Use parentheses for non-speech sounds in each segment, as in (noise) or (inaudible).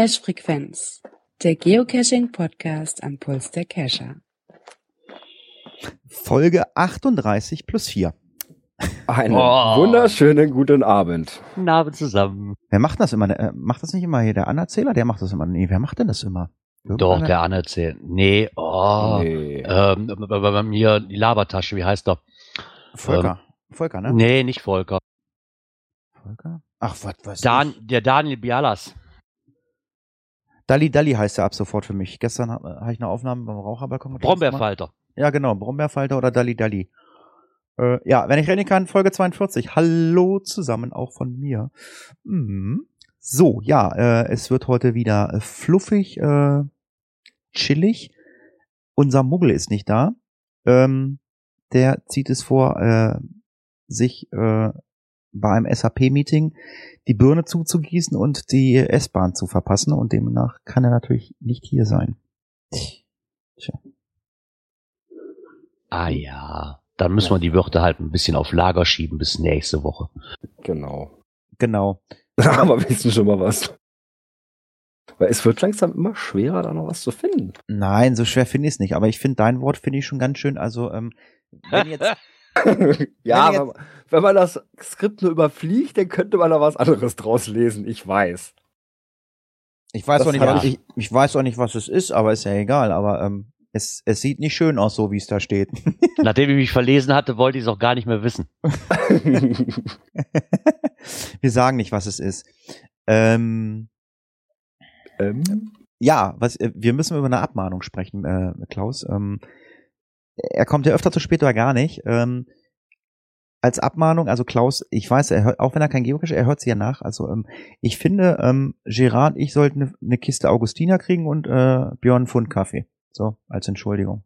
Cache Frequenz, der Geocaching Podcast am Puls der Cacher. Folge 38 plus 4. Einen Oh. wunderschönen guten Abend. Guten Abend zusammen. Wer macht das immer? Äh, macht das nicht immer hier der Anerzähler? Der macht das immer. Nee, wer macht denn das immer? Doch, Irgendeiner? der anerzählt. Nee, oh. Nee. Ähm, bei bei mir die Labertasche, wie heißt der? Volker. Volker, ne? Nee, nicht Volker. Volker? Ach, was, was? Dan, der Daniel Bialas. Dalli Dalli heißt er ab sofort für mich. Gestern habe hab ich eine Aufnahme beim Raucherbalkon. gemacht. Brombeerfalter. Ja, genau. Brombeerfalter oder Dalli Dalli. Äh, ja, wenn ich reden kann, Folge 42. Hallo zusammen, auch von mir. Mhm. So, ja, äh, es wird heute wieder äh, fluffig, äh, chillig. Unser Muggel ist nicht da. Ähm, der zieht es vor, äh, sich äh, bei einem SAP-Meeting die Birne zuzugießen und die S-Bahn zu verpassen und demnach kann er natürlich nicht hier sein. Tja. Ah ja. Dann müssen wir die Wörter halt ein bisschen auf Lager schieben bis nächste Woche. Genau. Genau. (laughs) Aber wir wissen schon mal was. Weil es wird langsam immer schwerer, da noch was zu finden. Nein, so schwer finde ich es nicht. Aber ich finde dein Wort finde ich schon ganz schön. Also ähm, wenn jetzt (laughs) (laughs) ja, Wenn wenn, man- wenn man das Skript nur überfliegt, dann könnte man da was anderes draus lesen. Ich weiß. ich weiß Das auch nicht, was, ich, ich weiß auch nicht, was es ist, aber ist ja egal. Aber ähm, es, es sieht nicht schön aus, so wie es da steht. (laughs) Nachdem ich mich verlesen hatte, wollte ich es auch gar nicht mehr wissen. (laughs) Wir sagen nicht, was es ist. Ähm, ähm, ja, was, äh, wir müssen über eine Abmahnung sprechen, äh, Klaus. Ähm, er kommt ja öfter zu spät oder gar nicht. Ähm, als Abmahnung, also Klaus, ich weiß, er hört, auch wenn er kein Geocache, er hört sie ja nach. Also ähm, ich finde, ähm, Gerard, ich sollte eine ne Kiste Augustiner kriegen und äh, Björn Pfund Kaffee. So, als Entschuldigung.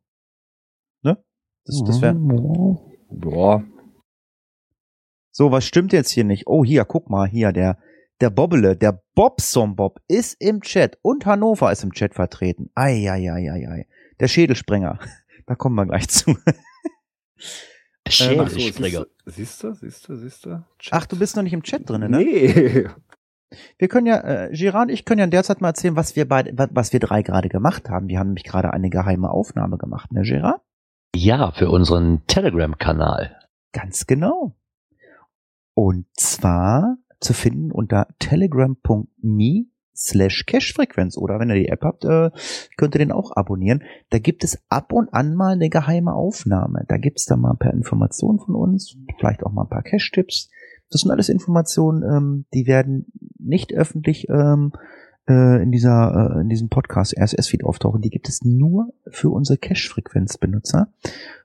Ne? Das, das wäre. boah. So, was stimmt jetzt hier nicht? Oh, hier, guck mal, hier, der, der Bobbele, der Bobson Bob ist im Chat und Hannover ist im Chat vertreten. Ei, ei, ei, ei, ei. Der Schädelsprenger. Da kommen wir gleich (laughs) zu. Der Ach so, Schädelsprenger. siehst du, siehst du, siehst du? Ach, du bist noch nicht im Chat drin, ne? Nee. (laughs) Wir können ja, äh, Girard und ich können ja in der Zeit mal erzählen, was wir beide, wa- was wir drei gerade gemacht haben. Wir haben nämlich gerade eine geheime Aufnahme gemacht, ne, Girard? Ja, für unseren Telegram-Kanal. Ganz genau. Und zwar zu finden unter telegram.me slash Cashfrequenz oder wenn ihr die App habt, äh, könnt ihr den auch abonnieren. Da gibt es ab und an mal eine geheime Aufnahme. Da gibt's dann mal ein paar Informationen von uns, vielleicht auch mal ein paar Cash-Tipps. Das sind alles Informationen, ähm, die werden nicht öffentlich ähm, äh, in dieser äh, in diesem Podcast RSS-Feed auftauchen. Die gibt es nur für unsere Cash-Frequenz-Benutzer.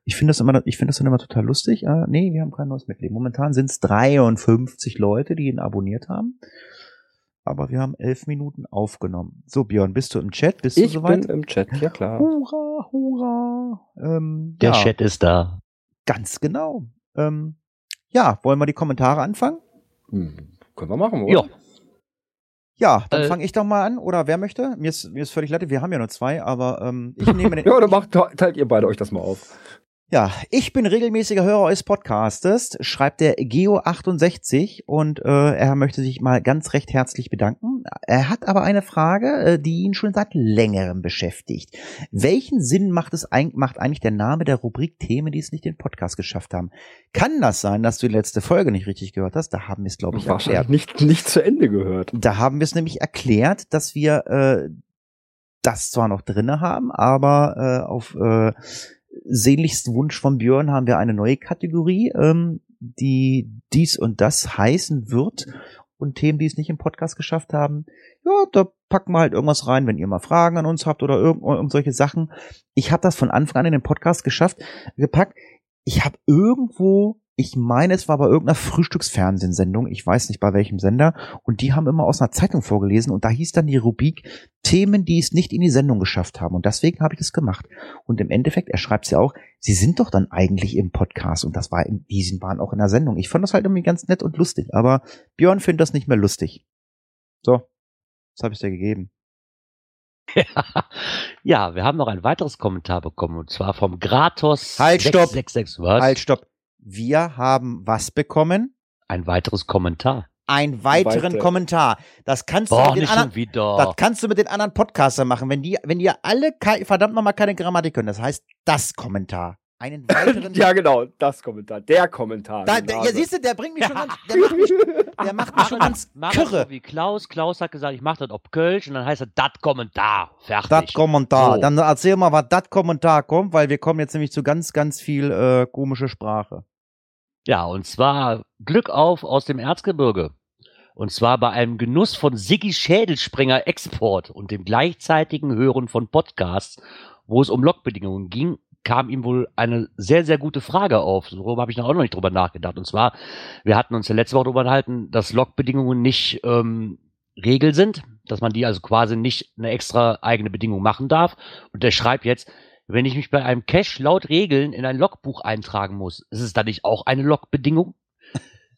Ich finde das immer, ich finde das dann immer total lustig. Äh, nee, wir haben kein neues Mitglied. Momentan sind es 53 Leute, die ihn abonniert haben. Aber wir haben elf Minuten aufgenommen. So, Björn, bist du im Chat? Bist Ich du bin soweit? im Chat, ja klar. Hurra, hurra. Ähm, Der ja, Chat ist da. Ganz genau. Ähm, ja, wollen wir die Kommentare anfangen? Hm, können wir machen, oder? Ja. Ja, dann Äh, fange ich doch mal an. Oder wer möchte? Mir ist, mir ist völlig leid, wir haben ja nur zwei, aber ähm, ich (laughs) nehme den. Ja, dann macht, teilt ihr beide euch das mal auf. Ja, ich bin regelmäßiger Hörer eures Podcastes, schreibt der Geo68 und äh, er möchte sich mal ganz recht herzlich bedanken. Er hat aber eine Frage, äh, die ihn schon seit längerem beschäftigt. Welchen Sinn macht es eig- macht eigentlich der Name der Rubrik Themen, die es nicht in den Podcast geschafft haben? Kann das sein, dass du die letzte Folge nicht richtig gehört hast? Da haben wir es, glaube ich, erklärt. Wahrscheinlich nicht, nicht zu Ende gehört. Da haben wir es nämlich erklärt, dass wir äh, das zwar noch drinne haben, aber äh, auf äh, sehnlichsten Wunsch von Björn haben wir eine neue Kategorie, ähm, die dies und das heißen wird. Und Themen, die es nicht im Podcast geschafft haben, ja, da packen wir halt irgendwas rein, wenn ihr mal Fragen an uns habt oder irgend, irgend solche Sachen. Ich habe das von Anfang an in den Podcast geschafft, gepackt. Ich habe irgendwo, ich meine, es war bei irgendeiner Frühstücksfernsehsendung, ich weiß nicht bei welchem Sender, und die haben immer aus einer Zeitung vorgelesen und da hieß dann die Rubrik Themen, die es nicht in die Sendung geschafft haben. Und deswegen habe ich das gemacht. Und im Endeffekt, er schreibt es ja auch, sie sind doch dann eigentlich im Podcast und das war in diesen waren auch in der Sendung. Ich fand das halt irgendwie ganz nett und lustig, aber Björn findet das nicht mehr lustig. So, das habe ich dir gegeben. (laughs) ja, wir haben noch ein weiteres Kommentar bekommen und zwar vom Gratos Halt, stopp. 666. Was? Halt, stopp. Wir haben was bekommen? Ein weiteres Kommentar. einen weiteren Weiter. Kommentar. Das kannst du Boah, mit den anderen, schon wieder. das kannst du mit den anderen Podcastern machen, wenn die, wenn die alle kei- verdammt nochmal keine Grammatik können. Das heißt, das Kommentar. Einen weiteren. (laughs) Ja, genau, das Kommentar, der Kommentar. da, der, ja, siehst du, der bringt mich schon ganz, der (laughs) macht mich, der macht mich schon ganz kirre. so wie Klaus. Klaus hat gesagt, ich mache das ob Kölsch und dann heißt das dat Kommentar. Fertig. Das Kommentar. So. Dann erzähl mal, was das Kommentar kommt, weil wir kommen jetzt nämlich zu ganz, ganz viel äh, komische Sprache. Ja, und zwar Glück auf aus dem Erzgebirge. Und zwar bei einem Genuss von Siggi Schädelsprenger Export und dem gleichzeitigen Hören von Podcasts, wo es um Logbedingungen ging, kam ihm wohl eine sehr, sehr gute Frage auf. Darüber habe ich noch auch noch nicht drüber nachgedacht. Und zwar, wir hatten uns ja letzte Woche darüber unterhalten, dass Logbedingungen nicht ähm, Regel sind, dass man die also quasi nicht eine extra eigene Bedingung machen darf. Und der schreibt jetzt, wenn ich mich bei einem Cache laut Regeln in ein Logbuch eintragen muss, ist es dann nicht auch eine Logbedingung?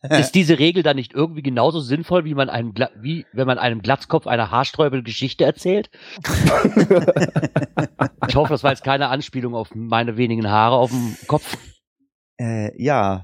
Ist diese Regel dann nicht irgendwie genauso sinnvoll, wie man einem, Gla wie wenn man einem Glatzkopf eine haarsträubende Geschichte erzählt? (laughs) ich hoffe, das war jetzt keine Anspielung auf meine wenigen Haare auf dem Kopf. Äh, ja.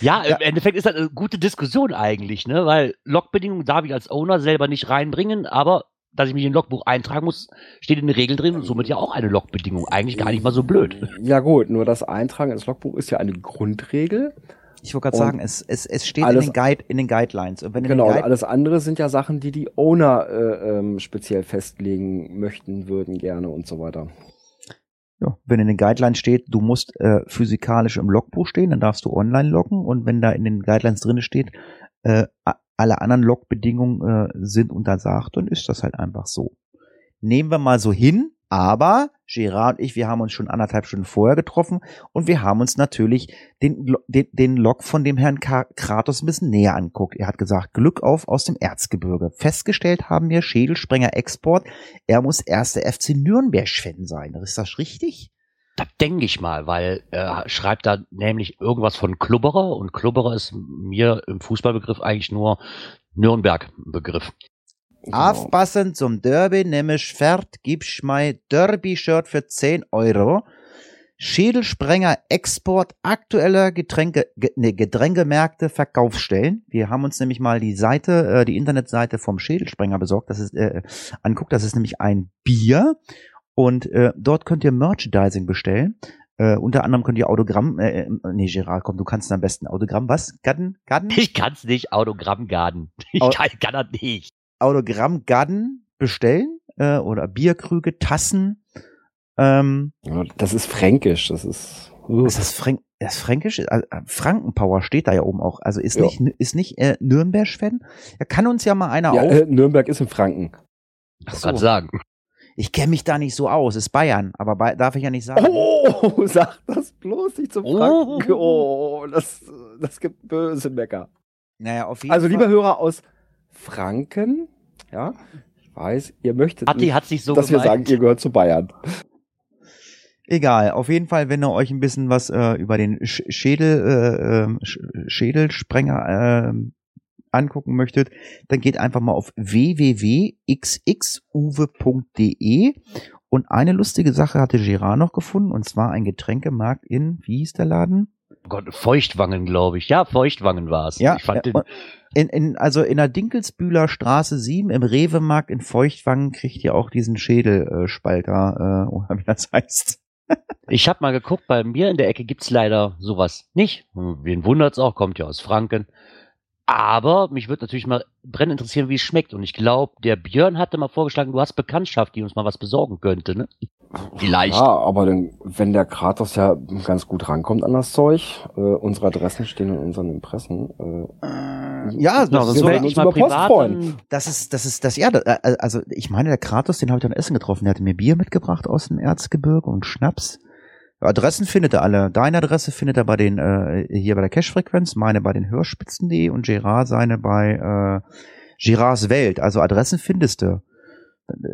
Ja, Ja. im Endeffekt ist das eine gute Diskussion eigentlich, ne? Weil Logbedingungen darf ich als Owner selber nicht reinbringen, aber dass ich mich in ein Logbuch eintragen muss, steht in den Regeln drin und somit ja auch eine Logbedingung. Eigentlich gar nicht mal so blöd. Ja gut, nur das Eintragen ins Logbuch ist ja eine Grundregel. Ich wollte gerade sagen, es, es, es steht in den, Guide, in den Guidelines. Und wenn Genau, Guide, alles andere sind ja Sachen, die die Owner äh, ähm, speziell festlegen möchten, würden gerne und so weiter. ja, wenn in den Guidelines steht, du musst äh, physikalisch im Logbuch stehen, dann darfst du online loggen. Und wenn da in den Guidelines drin steht, äh, alle anderen Logbedingungen äh, sind untersagt, dann ist das halt einfach so. Nehmen wir mal so hin, aber Gerard und ich, wir haben uns schon anderthalb Stunden vorher getroffen und wir haben uns natürlich den, den, den Log von dem Herrn Kratos ein bisschen näher anguckt. Er hat gesagt, Glück auf aus dem Erzgebirge. Festgestellt haben wir Schädelsprenger Export. Er muss erster FC Nürnberg-Fan sein. Ist das richtig? Das denke ich mal, weil er schreibt da nämlich irgendwas von Klubberer und Klubberer ist mir im Fußballbegriff eigentlich nur Nürnberg-Begriff. Genau. Aufpassen zum Derby, nämlich Fährt, gibst mein Derby-Shirt für 10 Euro. Schädelsprenger Export aktueller Getränke, ge, ne, Getränkemärkte Verkaufsstellen. Wir haben uns nämlich mal die Seite, äh, die Internetseite vom Schädelsprenger besorgt. Das ist äh, anguckt. Das ist nämlich ein Bier und äh, dort könnt ihr Merchandising bestellen. Äh, unter anderem könnt ihr Autogramm, äh, äh, nee, Gerard, komm, du kannst am besten Autogramm, was? Gadden? Gadden? Ich kann's nicht, Autogrammgarden. Ich Au- kann, kann das nicht. Autogrammgadden bestellen äh, oder Bierkrüge, Tassen. Ähm, Ja, das ist fränkisch, das ist. uh. ist das, Fränk das Fränkisch? Äh, äh, Frankenpower steht da ja oben auch. Also ist Ja. nicht, ist nicht äh, Nürnberg-Fan. Da kann uns ja mal einer ja, auf. äh, Nürnberg ist in Franken. Ach Kann sagen. Ich kenne mich da nicht so aus. Ist Bayern, aber bei, darf ich ja nicht sagen. Oh, (laughs) sag das bloß nicht zum Oh. Franken. Oh, das, das gibt böse Mecker. Naja, auf jeden Also, Fall. lieber Hörer aus Franken, ja, ich weiß, ihr möchtet nicht, hat sich so dass wir gemeint. sagen, ihr gehört zu Bayern. Egal, auf jeden Fall, wenn ihr euch ein bisschen was äh, über den Sch Schädel, äh, ähm, Sch Schädelsprenger äh, angucken möchtet, dann geht einfach mal auf www.xxuwe.de und eine lustige Sache hatte Gerard noch gefunden und zwar ein Getränkemarkt in, wie hieß der Laden? Gott, Feuchtwangen, glaube ich. Ja, Feuchtwangen war's. Ja, ich fand ja, den, In, in, also in der Dinkelsbühler Straße 7 im Rewe-Markt in Feuchtwangen kriegt ihr auch diesen Schädelspalter, äh, (laughs) oder wie das heißt. ich habe mal geguckt, bei mir in der Ecke gibt's leider sowas nicht. Hm, Wen wundert's auch, kommt ja aus Franken. Aber mich würde natürlich mal brennend interessieren, wie es schmeckt. Und ich glaube, der Björn hatte mal vorgeschlagen, du hast Bekanntschaft, die uns mal was besorgen könnte, ne? Vielleicht. Ja, aber dann, wenn der Kratos ja ganz gut rankommt an das Zeug, äh, unsere Adressen stehen in unseren Impressen. Äh, ja, das das, ja- Meld dich mal über Post privat freuen. das ist, das ist, das, ja, da- äh, also ich meine, der Kratos, den habe ich dann Essen getroffen. Der hatte mir Bier mitgebracht aus dem Erzgebirge und Schnaps. Adressen findet er alle. Deine Adresse findet er bei den, äh, hier bei der Cash-Frequenz, meine bei den Hörspitzen.de und Gerard seine bei äh, Gerards Welt. Also Adressen findest du.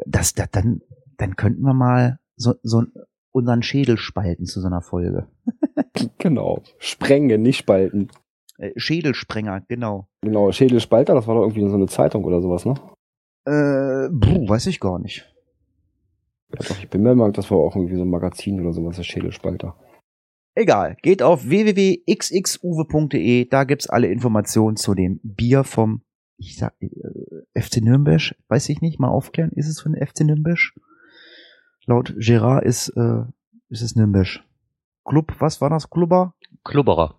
Das, das, dann, dann könnten wir mal so, so unseren Schädel spalten zu so einer Folge. (laughs) genau. Sprengen, nicht spalten. Äh, Schädelsprenger, genau. Genau, Schädelspalter, das war doch irgendwie so eine Zeitung oder sowas, ne? Äh, puh, weiß ich gar nicht. Ja, doch, ich bin mir mal, das war auch irgendwie so ein Magazin oder sowas, der Schädelspalter. Egal, geht auf www.xxuwe.de, da gibt's alle Informationen zu dem Bier vom, ich sag, äh, FC Nürnberg, weiß ich nicht, mal aufklären, ist es von FC Nürnberg? Laut Gerard ist, äh, ist es Nürnberg. Club, was war das? Klubber? Klubberer.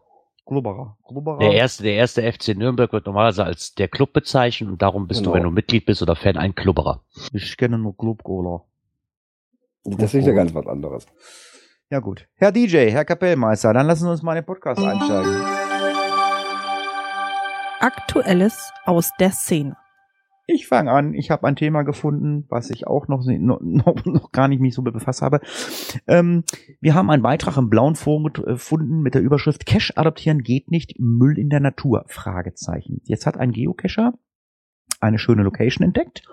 Klubberer. Klubberer. Der erste, der erste FC Nürnberg wird normalerweise als der Club bezeichnet und darum bist Genau. du, wenn du Mitglied bist oder Fan, ein Klubberer. Ich kenne nur Club Cola. Das ist ja ganz was anderes. Ja gut. Herr DJ, Herr Kapellmeister, dann lassen Sie uns mal in den Podcast einsteigen. Aktuelles aus der Szene. Ich fange an. Ich habe ein Thema gefunden, was ich auch noch, (laughs) noch, noch, gar nicht mich so befasst habe. Ähm, wir haben einen Beitrag im blauen Forum äh, gefunden mit der Überschrift Cache adoptieren geht nicht, Müll in der Natur? Fragezeichen. Jetzt hat ein Geocacher eine schöne Location entdeckt.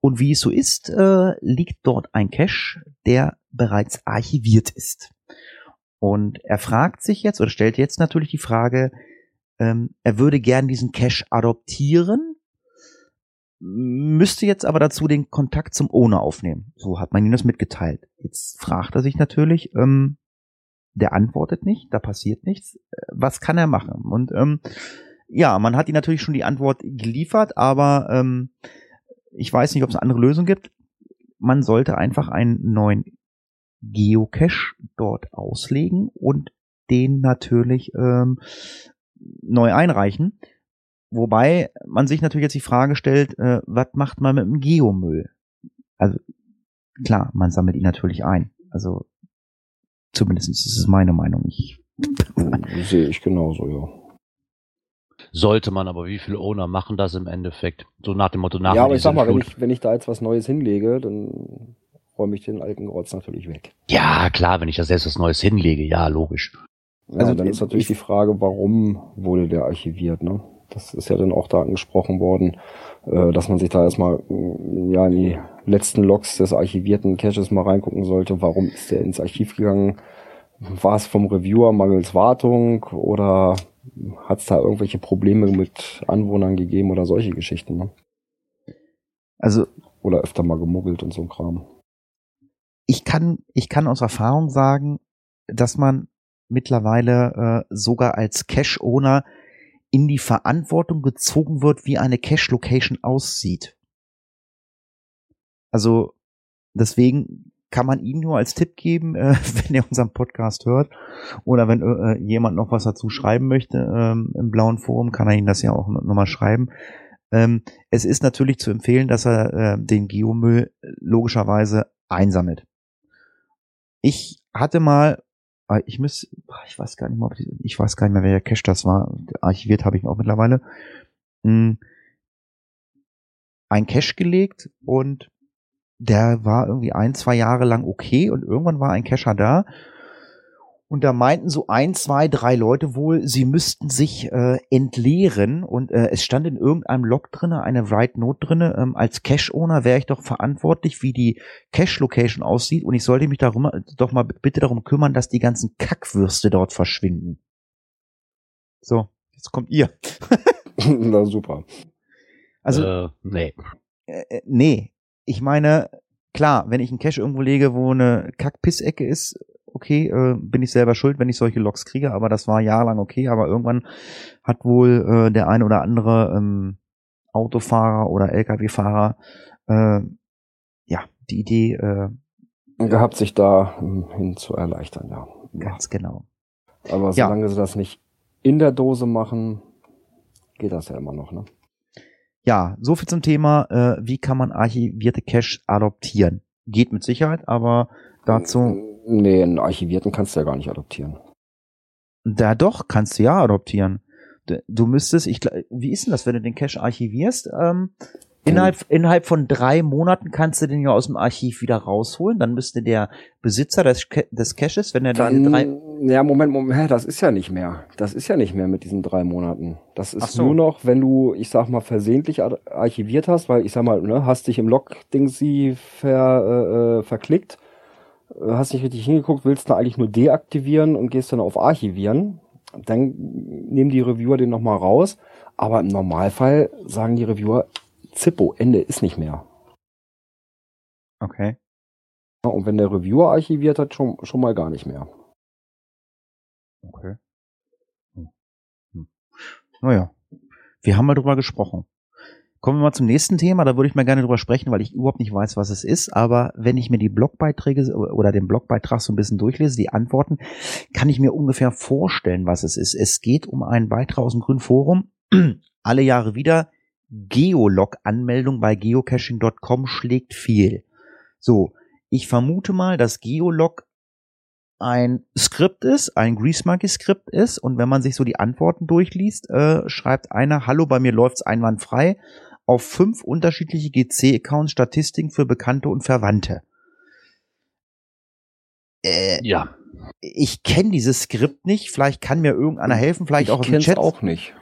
Und wie es so ist, äh, liegt dort ein Cache, der bereits archiviert ist. Und er fragt sich jetzt oder stellt jetzt natürlich die Frage, ähm, er würde gern diesen Cache adoptieren, müsste jetzt aber dazu den Kontakt zum Owner aufnehmen. So hat man ihm das mitgeteilt. Jetzt fragt er sich natürlich, ähm, der antwortet nicht, da passiert nichts. Was kann er machen? Und ähm, ja, man hat ihm natürlich schon die Antwort geliefert, aber ähm, ich weiß nicht, ob es eine andere Lösung gibt. Man sollte einfach einen neuen Geocache dort auslegen und den natürlich ähm, neu einreichen. Wobei man sich natürlich jetzt die Frage stellt, äh, was macht man mit dem Geomüll? Also klar, man sammelt ihn natürlich ein. Also zumindest ist es meine Meinung. Ich, Sehe ich genauso, ja. Sollte man, aber wie viele Owner machen das im Endeffekt? So nach dem Motto nach ja, aber ich sag mal, wenn ich, wenn ich da jetzt was Neues hinlege, dann räume ich den alten Grotz natürlich weg. Ja, klar, wenn ich da selbst was Neues hinlege, ja, logisch. Ja, Also, dann ist natürlich ich- die Frage, warum wurde der archiviert, ne? Das ist ja dann auch da angesprochen worden, äh, dass man sich da erstmal äh, ja in die letzten Logs des archivierten Caches mal reingucken sollte. Warum ist der ins Archiv gegangen? War es vom Reviewer mangels Wartung oder hat es da irgendwelche Probleme mit Anwohnern gegeben oder solche Geschichten, ne? also Oder öfter mal gemuggelt und so ein Kram. ich kann, ich kann aus Erfahrung sagen, dass man mittlerweile äh, sogar als Cache-Owner in die Verantwortung gezogen wird, wie eine Cache-Location aussieht. Also deswegen kann man Ihnen nur als Tipp geben, (laughs) äh, wenn er unseren Podcast hört oder wenn äh, jemand noch was dazu schreiben möchte ähm, im blauen Forum, kann er Ihnen das ja auch nochmal schreiben. Ähm, es ist natürlich zu empfehlen, dass er äh, den Geomüll logischerweise einsammelt. Ich hatte mal, äh, ich muss, ich weiß gar nicht mehr, die, ich weiß gar nicht mehr, welcher Cache das war. Archiviert habe ich ihn auch mittlerweile. Mh, ein Cache gelegt und der war irgendwie ein, zwei Jahre lang okay und irgendwann war ein Cacher da und da meinten so ein, zwei, drei Leute wohl, sie müssten sich äh, entleeren und äh, es stand in irgendeinem Log drinne, eine Write Note drinne, ähm, als Cache-Owner wäre ich doch verantwortlich, wie die Cache-Location aussieht und ich sollte mich darum, doch mal bitte darum kümmern, dass die ganzen Kackwürste dort verschwinden. So, jetzt kommt ihr. (laughs) Na super. Also, äh, nee. äh, äh, nee, ich meine, klar, wenn ich einen Cache irgendwo lege, wo eine Kack-Piss-Ecke ist, okay, äh, bin ich selber schuld, wenn ich solche Logs kriege, aber das war jahrelang okay, aber irgendwann hat wohl äh, der eine oder andere ähm, Autofahrer oder LKW-Fahrer äh, ja die Idee äh, Gehabt, sich da ähm, hin zu erleichtern, ja. ganz genau. Aber Ja. solange sie das nicht in der Dose machen, geht das ja immer noch, ne? Ja, so viel zum Thema, äh, wie kann man archivierte Cache adoptieren? Geht mit Sicherheit, aber dazu, Nee, einen archivierten kannst du ja gar nicht adoptieren. da doch, kannst du ja adoptieren. Du, müsstest, ich, wie ist denn das, wenn du den Cache archivierst? Ähm, innerhalb, innerhalb von drei Monaten kannst du den ja aus dem Archiv wieder rausholen. Dann müsste der Besitzer des, des Caches, wenn er Dann, drei, ja, Moment, Moment, hä, das ist ja nicht mehr. Das ist ja nicht mehr mit diesen drei Monaten. Das ist so. nur noch, wenn du, ich sag mal, versehentlich ar- archiviert hast, weil ich sag mal, ne, hast dich im Log-Ding sie ver, äh, äh, verklickt, äh, hast nicht richtig hingeguckt, willst da eigentlich nur deaktivieren und gehst dann auf Archivieren. Dann nehmen die Reviewer den nochmal raus. Aber im Normalfall sagen die Reviewer, Zippo, Ende ist nicht mehr. okay. Und wenn der Reviewer archiviert hat, schon, schon mal gar nicht mehr. Okay. Hm. Hm. Naja, wir haben mal drüber gesprochen. Kommen wir mal zum nächsten Thema, da würde ich mal gerne drüber sprechen, weil ich überhaupt nicht weiß, was es ist. Aber wenn ich mir die Blogbeiträge oder den Blogbeitrag so ein bisschen durchlese, die Antworten, kann ich mir ungefähr vorstellen, was es ist. Es geht um einen Beitrag aus dem Grünen Forum. (clears throat) Alle Jahre wieder. Geolog-Anmeldung bei geocaching.com schlägt viel. So, ich vermute mal, dass Geolog ein Skript ist, ein Greasemonkey-Skript ist und wenn man sich so die Antworten durchliest, äh, schreibt einer, hallo, bei mir läuft's einwandfrei, auf fünf unterschiedliche GC-Accounts Statistiken für Bekannte und Verwandte. Äh, Ja. ich kenne dieses Skript nicht, vielleicht kann mir irgendeiner helfen, vielleicht ich auch im Chat. auch nicht.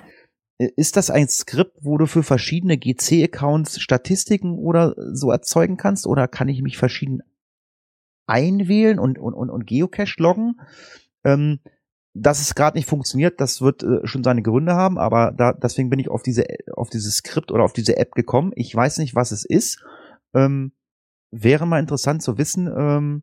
Äh, Ist das ein Skript, wo du für verschiedene GC-Accounts Statistiken oder so erzeugen kannst? Oder kann ich mich verschieden einwählen und, und, und, und Geocache loggen? Ähm, dass es gerade nicht funktioniert, das wird äh, schon seine Gründe haben, aber da, deswegen bin ich auf diese, auf dieses Skript oder auf diese App gekommen. Ich weiß nicht, was es ist. Ähm, wäre mal interessant zu wissen, ähm,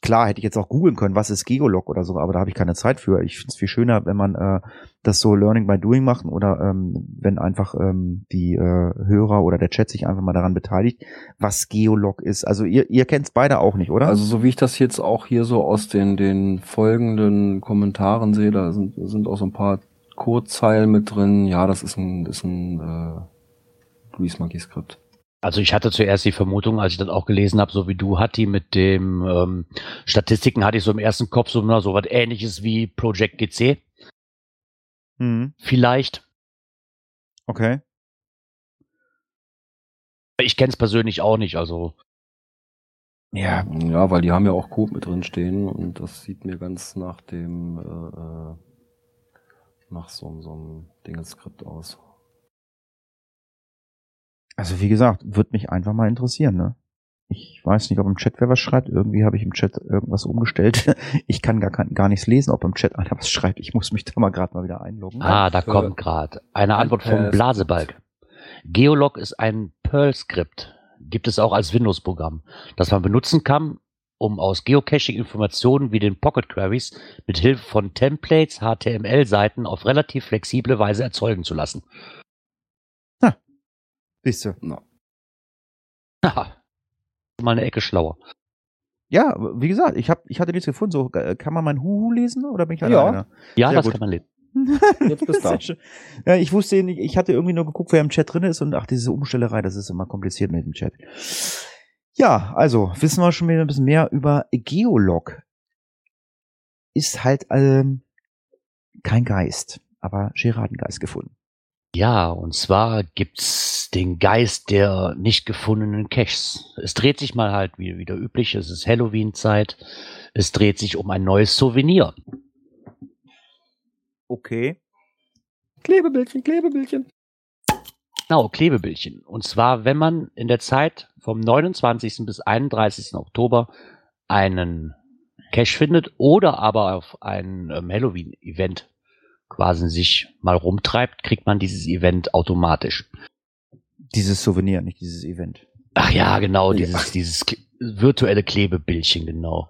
klar, hätte ich jetzt auch googeln können, was ist Geolog oder so, aber da habe ich keine Zeit für. Ich finde es viel schöner, wenn man äh, das so Learning by Doing macht oder ähm, wenn einfach ähm, die äh, Hörer oder der Chat sich einfach mal daran beteiligt, was Geolog ist. Also ihr, ihr kennt es beide auch nicht, oder? Also so wie ich das jetzt auch hier so aus den, den folgenden Kommentaren sehe, da sind, sind auch so ein paar Codezeilen mit drin. Ja, das ist ein, ist ein äh, Grease Monkey Skript. Also ich hatte zuerst die Vermutung, als ich das auch gelesen habe, so wie du, Hatti, mit dem ähm, Statistiken hatte ich so im ersten Kopf so, so was ähnliches wie Project GC. Mhm. Vielleicht. Okay. Ich kenne es persönlich auch nicht, also Ja, Ja, weil die haben ja auch Code mit drin stehen und das sieht mir ganz nach dem äh, äh, nach so, so einem Dingenskript aus. also wie gesagt, würde mich einfach mal interessieren, ne? Ich weiß nicht, ob im Chat wer was schreibt. Irgendwie habe ich im Chat irgendwas umgestellt. (laughs) Ich kann gar, gar nichts lesen, ob im Chat einer was schreibt. Ich muss mich da mal gerade mal wieder einloggen. Ah, da kommt gerade eine Antwort vom Perl- Blasebalg. Geolog ist ein Perl-Skript. Gibt es auch als Windows-Programm, das man benutzen kann, um aus Geocaching-Informationen wie den Pocket Queries mit Hilfe von Templates, HTML-Seiten auf relativ flexible Weise erzeugen zu lassen. Siehst du. Na, Haha. Mal eine Ecke schlauer. Ja, wie gesagt, ich hab, ich hatte nichts gefunden. So, äh, kann man mein Huhu lesen oder bin ich Ja. alleine? Ja, Sehr das gut. kann man lesen. (laughs) Jetzt bist du. Ja, ich wusste nicht, ich hatte irgendwie nur geguckt, wer im Chat drin ist und ach, diese Umstellerei, das ist immer kompliziert mit dem Chat. Ja, also wissen wir schon wieder ein bisschen mehr über Geolog. Ist halt ähm, kein Geist, aber Geradengeist gefunden. Ja, und zwar gibt's den Geist der nicht gefundenen Caches. Es dreht sich mal halt wie wieder üblich, es ist Halloween-Zeit. Es dreht sich um ein neues Souvenir. Okay. Klebebildchen, Klebebildchen. Genau, Klebebildchen. Und zwar, wenn man in der Zeit vom 29. bis 31. Oktober einen Cache findet oder aber auf ein ähm, Halloween-Event quasi sich mal rumtreibt, kriegt man dieses Event automatisch. Dieses Souvenir, nicht dieses Event. Ach ja, genau, dieses, dieses K- virtuelle Klebebildchen, genau.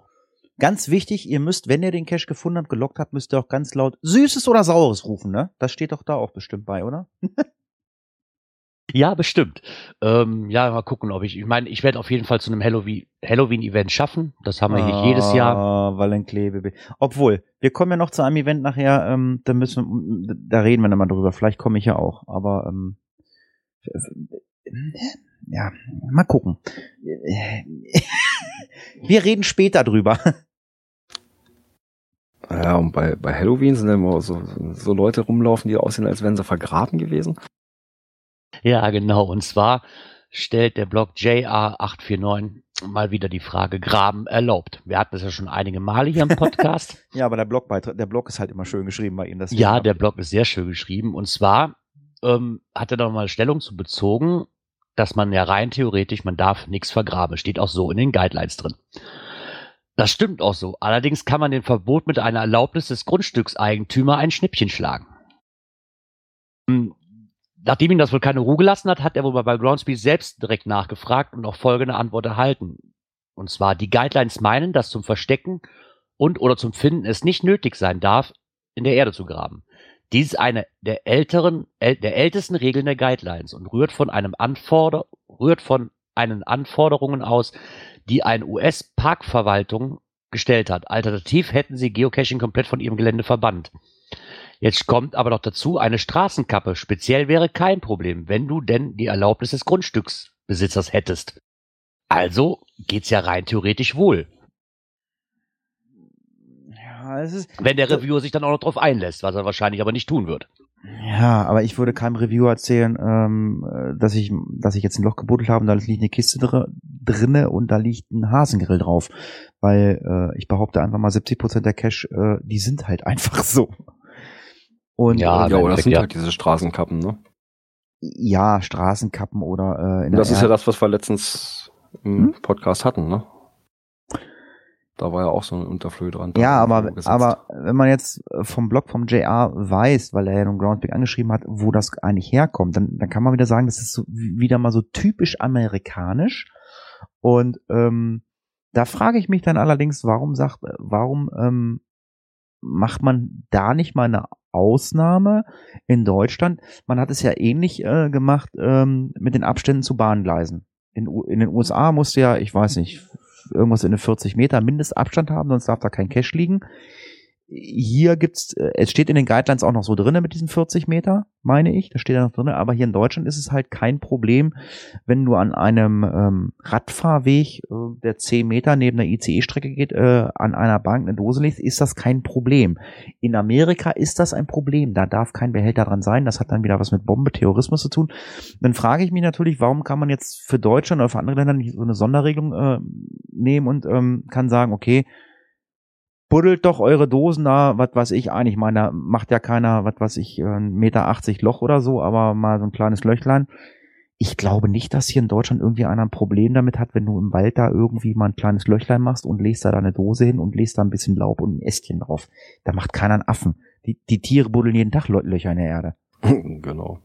Ganz wichtig, ihr müsst, wenn ihr den Cache gefunden habt, gelockt habt, müsst ihr auch ganz laut Süßes oder Saures rufen, ne? Das steht doch da auch bestimmt bei, oder? (laughs) Ja, bestimmt. Ähm, ja, mal gucken, ob ich, ich meine, ich werde auf jeden Fall zu einem Halloween- Halloween-Event schaffen. Das haben wir hier jedes Jahr. Ah, weil ein Klebebild. Obwohl, wir kommen ja noch zu einem Event nachher, ähm, da müssen wir, da reden wir dann mal drüber. Vielleicht komme ich ja auch, aber ähm, ja, mal gucken. Wir reden später drüber. Ja, und bei, bei Halloween sind immer so, so Leute rumlaufen, die aussehen, als wären sie vergraben gewesen. Ja, genau. Und zwar stellt der Blog JR849 mal wieder die Frage Graben erlaubt. Wir hatten das ja schon einige Male hier im (laughs) Podcast. Ja, aber der Blogbeitrag, der Blog ist halt immer schön geschrieben bei Ihnen. deswegen ja, der Blog ist sehr schön geschrieben. Und zwar ähm, hat er da mal Stellung zu bezogen, dass man ja rein theoretisch, man darf nichts vergraben. Steht auch so in den Guidelines drin. Das stimmt auch so. Allerdings kann man dem Verbot mit einer Erlaubnis des Grundstückseigentümer ein Schnippchen schlagen. Hm, Nachdem ihn das wohl keine Ruhe gelassen hat, hat er wohl bei Groundspeed selbst direkt nachgefragt und auch folgende Antwort erhalten. Und zwar, die Guidelines meinen, dass zum Verstecken und oder zum Finden es nicht nötig sein darf, in der Erde zu graben. Dies ist eine der älteren, äl der ältesten Regeln der Guidelines und rührt von einem Anforder, rührt von einen Anforderungen aus, die eine US-Parkverwaltung gestellt hat. Alternativ hätten sie Geocaching komplett von ihrem Gelände verbannt. Jetzt kommt aber noch dazu, eine Straßenkappe speziell wäre kein Problem, wenn du denn die Erlaubnis des Grundstücksbesitzers hättest. Also geht's ja rein theoretisch wohl. Ja, es ist, Wenn der Reviewer sich dann auch noch drauf einlässt, was er wahrscheinlich aber nicht tun wird. ja, aber ich würde keinem Reviewer erzählen, ähm, äh, dass ich, dass ich jetzt ein Loch gebuddelt habe und da liegt eine Kiste dr drinne und da liegt ein Hasengrill drauf. Weil äh, ich behaupte einfach mal 70 Prozent der Cache, äh, die sind halt (laughs) einfach so. Und Ja, äh, ja, oder das sind ja. halt diese Straßenkappen, ne? ja, Straßenkappen oder äh, in Das der ist ja das, was wir letztens im Hm? Podcast hatten, ne? Da war ja auch so ein Unterflöhe dran. Ja, aber, aber wenn man jetzt äh, vom Blog vom JR weiß, weil er ja nun Groundspeak angeschrieben hat, wo das eigentlich herkommt, dann, dann kann man wieder sagen, das ist so wie- wieder mal so typisch amerikanisch. Und ähm, da frage ich mich dann allerdings, warum sagt, warum ähm, macht man da nicht mal eine Ausnahme in Deutschland? Man hat es ja ähnlich äh, gemacht ähm, mit den Abständen zu Bahngleisen. In, in den USA musste ja, ich weiß nicht, irgendwas in den 40 Meter Mindestabstand haben, sonst darf da kein Cache liegen. Hier gibt's, äh, es steht in den Guidelines auch noch so drinne mit diesen 40 Meter, meine ich, da steht ja noch drinne, aber hier in Deutschland ist es halt kein Problem, wenn du an einem ähm, Radfahrweg, äh, der 10 Meter neben der ICE-Strecke geht, äh, an einer Bank eine Dose legst, ist das kein Problem. In Amerika ist das ein Problem, da darf kein Behälter dran sein, das hat dann wieder was mit Bombe, Terrorismus zu tun. Dann frage ich mich natürlich, warum kann man jetzt für Deutschland oder für andere Länder nicht so eine Sonderregelung äh, nehmen und ähm, kann sagen, okay, buddelt doch eure Dosen da, was weiß ich eigentlich, meine, da macht ja keiner, was weiß ich, äh, Meter 80 Loch oder so, aber mal so ein kleines Löchlein. Ich glaube nicht, dass hier in Deutschland irgendwie einer ein Problem damit hat, wenn du im Wald da irgendwie mal ein kleines Löchlein machst und legst da deine Dose hin und legst da ein bisschen Laub und ein Ästchen drauf. Da macht keiner einen Affen. Die, die Tiere buddeln jeden Tag Lö- Löcher in der Erde. (laughs) genau.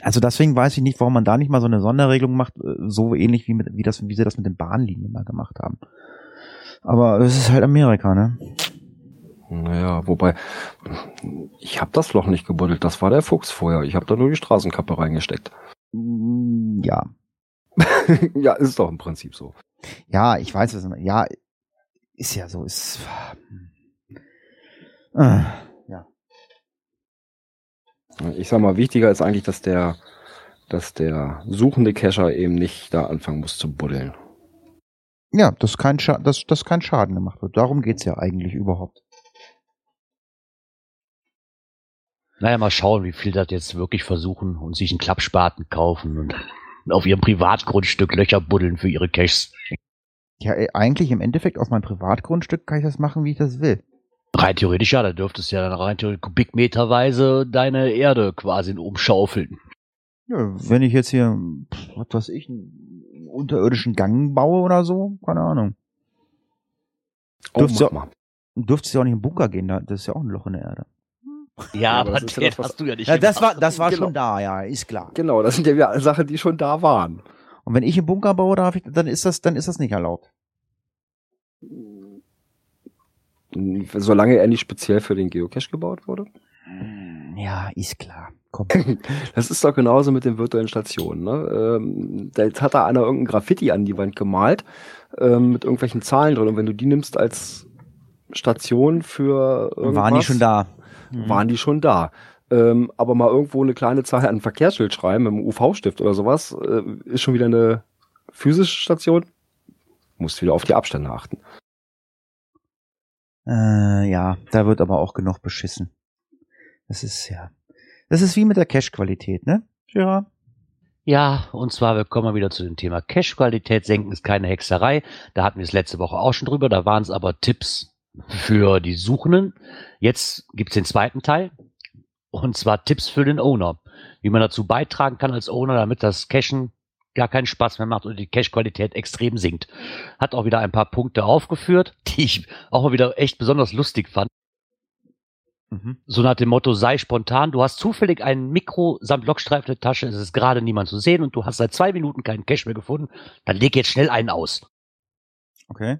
Also deswegen weiß ich nicht, warum man da nicht mal so eine Sonderregelung macht, äh, so ähnlich wie, mit, wie, das, wie sie das mit den Bahnlinien mal gemacht haben. Aber das ist halt Amerika, ne? Naja, wobei, ich habe das Loch nicht gebuddelt, das war der Fuchs vorher. Ich habe da nur die Straßenkappe reingesteckt. Mm, Ja. (laughs) ja, ist doch im Prinzip so. Ja, ich weiß es. Ja, ist ja so. Ist, äh, ja. Ich sag mal, wichtiger ist eigentlich, dass der, dass der suchende Cacher eben nicht da anfangen muss zu buddeln. Ja, dass kein, Scha dass, dass kein Schaden gemacht wird. Darum geht's ja eigentlich überhaupt. Naja, mal schauen, wie viel das jetzt wirklich versuchen und sich einen Klappspaten kaufen und (laughs) auf ihrem Privatgrundstück Löcher buddeln für ihre Caches. Ja, äh, eigentlich im Endeffekt auf meinem Privatgrundstück kann ich das machen, wie ich das will. Rein theoretisch, ja, da dürftest du ja dann rein theoretisch kubikmeterweise deine Erde quasi umschaufeln. Ja, wenn ich jetzt hier, was weiß ich, einen unterirdischen Gang baue oder so, keine Ahnung. Oh, Dürft's mach ja- ja auch nicht im Bunker gehen, da, das ist ja auch ein Loch in der Erde. Ja, aber aber das ist ja das, hast du ja nicht Ja, das war, das war Genau. schon da, ja, ist klar. Genau, das sind ja Sachen, die schon da waren. Und wenn ich einen Bunker baue, darf ich, dann ist das, dann ist das nicht erlaubt. Solange er nicht speziell für den Geocache gebaut wurde. Hm, Ja, ist klar. Komm. (laughs) Das ist doch genauso mit den virtuellen Stationen. Ne? Ähm, da jetzt hat da einer irgendein Graffiti an die Wand gemalt ähm, mit irgendwelchen Zahlen drin. Und wenn du die nimmst als Station für irgendwas, Waren die schon da? Mhm. waren die schon da. Ähm, aber mal irgendwo eine kleine Zahl an ein Verkehrsschild schreiben mit einem UV-Stift oder sowas, äh, ist schon wieder eine physische Station. Musst wieder auf die Abstände achten. Äh, ja, da wird aber auch genug beschissen. Das ist ja. Das ist wie mit der Cache-Qualität, ne? Ja. Ja, und zwar, wir kommen mal wieder zu dem Thema Cache-Qualität senken ist keine Hexerei. Da hatten wir es letzte Woche auch schon drüber. Da waren es aber Tipps für die Suchenden. Jetzt gibt's den zweiten Teil. Und zwar Tipps für den Owner. Wie man dazu beitragen kann als Owner, damit das Cachen gar keinen Spaß mehr macht und die Cache-Qualität extrem sinkt. Hat auch wieder ein paar Punkte aufgeführt, die ich auch mal wieder echt besonders lustig fand. Mhm. So nach dem Motto, sei spontan. Du hast zufällig ein Mikro samt Lockstreifen in der Tasche, es ist gerade niemand zu sehen und du hast seit zwei Minuten keinen Cash mehr gefunden. Dann leg jetzt schnell einen aus. Okay.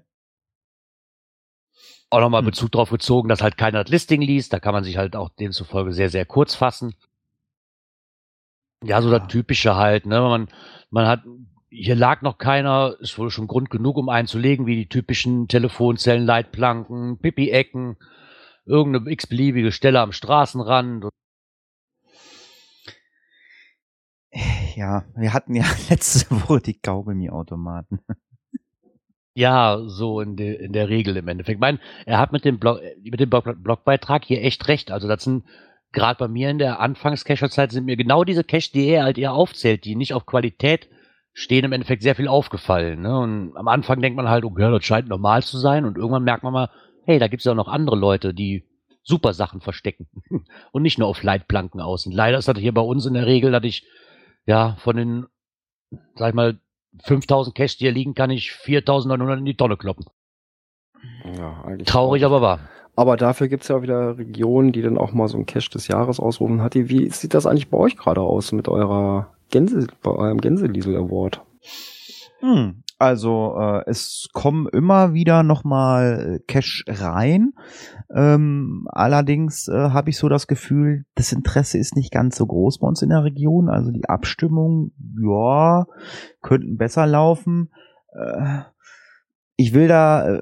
auch nochmal mhm. Bezug darauf gezogen, dass halt keiner das Listing liest. Da kann man sich halt auch demzufolge sehr, sehr kurz fassen. Ja, so das Typische halt, ne? Man, man hat, hier lag noch keiner, ist wohl schon Grund genug, um einzulegen, wie die typischen Telefonzellen, Leitplanken, Pipi-Ecken, irgendeine x-beliebige Stelle am Straßenrand. Ja, wir hatten ja (laughs) letzte Woche die Kaugummi-Automaten. Ja, so in, de, in der Regel im Endeffekt. Ich meine, er hat mit dem, Blog, mit dem Blogbeitrag hier echt recht. Also das sind gerade bei mir in der Anfangs-Cacher-Zeit sind mir genau diese Cache, die er halt eher aufzählt, die nicht auf Qualität stehen, im Endeffekt sehr viel aufgefallen. Ne? Und am Anfang denkt man halt, okay, das scheint normal zu sein. Und irgendwann merkt man mal, hey, da gibt es ja auch noch andere Leute, die super Sachen verstecken (laughs) und nicht nur auf Leitplanken aus. Und leider ist das hier bei uns in der Regel, dass ich ja von den, sag ich mal, 5000 Cash, die hier liegen, kann ich 4900 in die Tonne kloppen. Ja, eigentlich Traurig, aber wahr. Aber dafür gibt's ja wieder Regionen, die dann auch mal so ein Cash des Jahres ausrufen. Hat die, wie sieht das eigentlich bei euch gerade aus mit eurer Gänse, bei eurem Gänseliesel Award? Hm, also äh, es kommen immer wieder nochmal äh, Cash rein. Ähm, allerdings äh, habe ich so das Gefühl, das Interesse ist nicht ganz so groß bei uns in der Region. Also die Abstimmung, ja, könnten besser laufen. Äh, ich will da äh,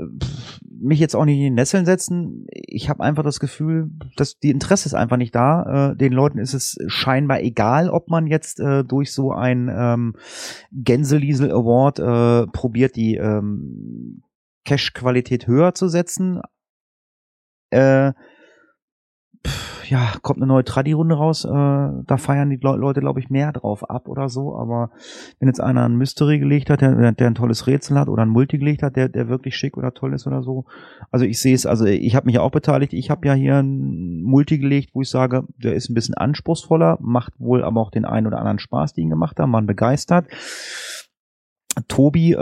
mich jetzt auch nicht in die Nesseln setzen. Ich habe einfach das Gefühl, dass die Interesse ist einfach nicht da. Äh, den Leuten ist es scheinbar egal, ob man jetzt äh, durch so ein ähm, Gänseliesel Award äh, probiert, die ähm, Cash-Qualität höher zu setzen. Äh, ja, kommt eine neue Tradi-Runde raus, äh, da feiern die Le Leute, glaube ich, mehr drauf ab oder so. Aber wenn jetzt einer ein Mystery gelegt hat, der, der ein tolles Rätsel hat oder ein Multi gelegt hat, der, der wirklich schick oder toll ist oder so. Also ich sehe es, also ich habe mich ja auch beteiligt. Ich habe ja hier ein Multi gelegt, wo ich sage, der ist ein bisschen anspruchsvoller, macht wohl aber auch den einen oder anderen Spaß, den gemacht haben, man begeistert. Tobi, äh,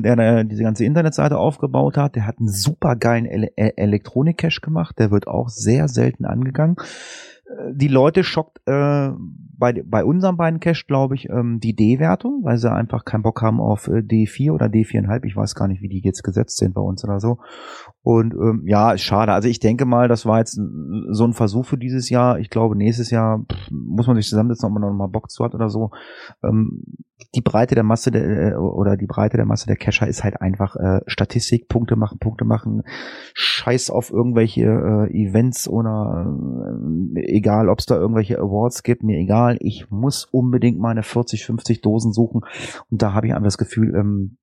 der, der diese ganze Internetseite aufgebaut hat, der hat einen super geilen Ele Elektronik-Cache gemacht, der wird auch sehr selten angegangen. Äh, die Leute schockt äh, bei, bei unseren beiden Cache, glaube ich, ähm, die D-Wertung, weil sie einfach keinen Bock haben auf äh, D4 oder D4,5. Ich weiß gar nicht, wie die jetzt gesetzt sind bei uns oder so. Und ähm, ja, ist schade. Also ich denke mal, das war jetzt so ein Versuch für dieses Jahr. Ich glaube, nächstes Jahr pff, muss man sich zusammensetzen, ob man noch mal Bock zu hat oder so. Ähm, die Breite der Masse der, äh, oder die Breite der Masse der Cacher ist halt einfach äh, Statistik, Punkte machen, Punkte machen, Scheiß auf irgendwelche äh, Events oder äh, egal, ob es da irgendwelche Awards gibt, mir egal. Ich muss unbedingt meine 40, 50 Dosen suchen und da habe ich einfach das Gefühl, ähm,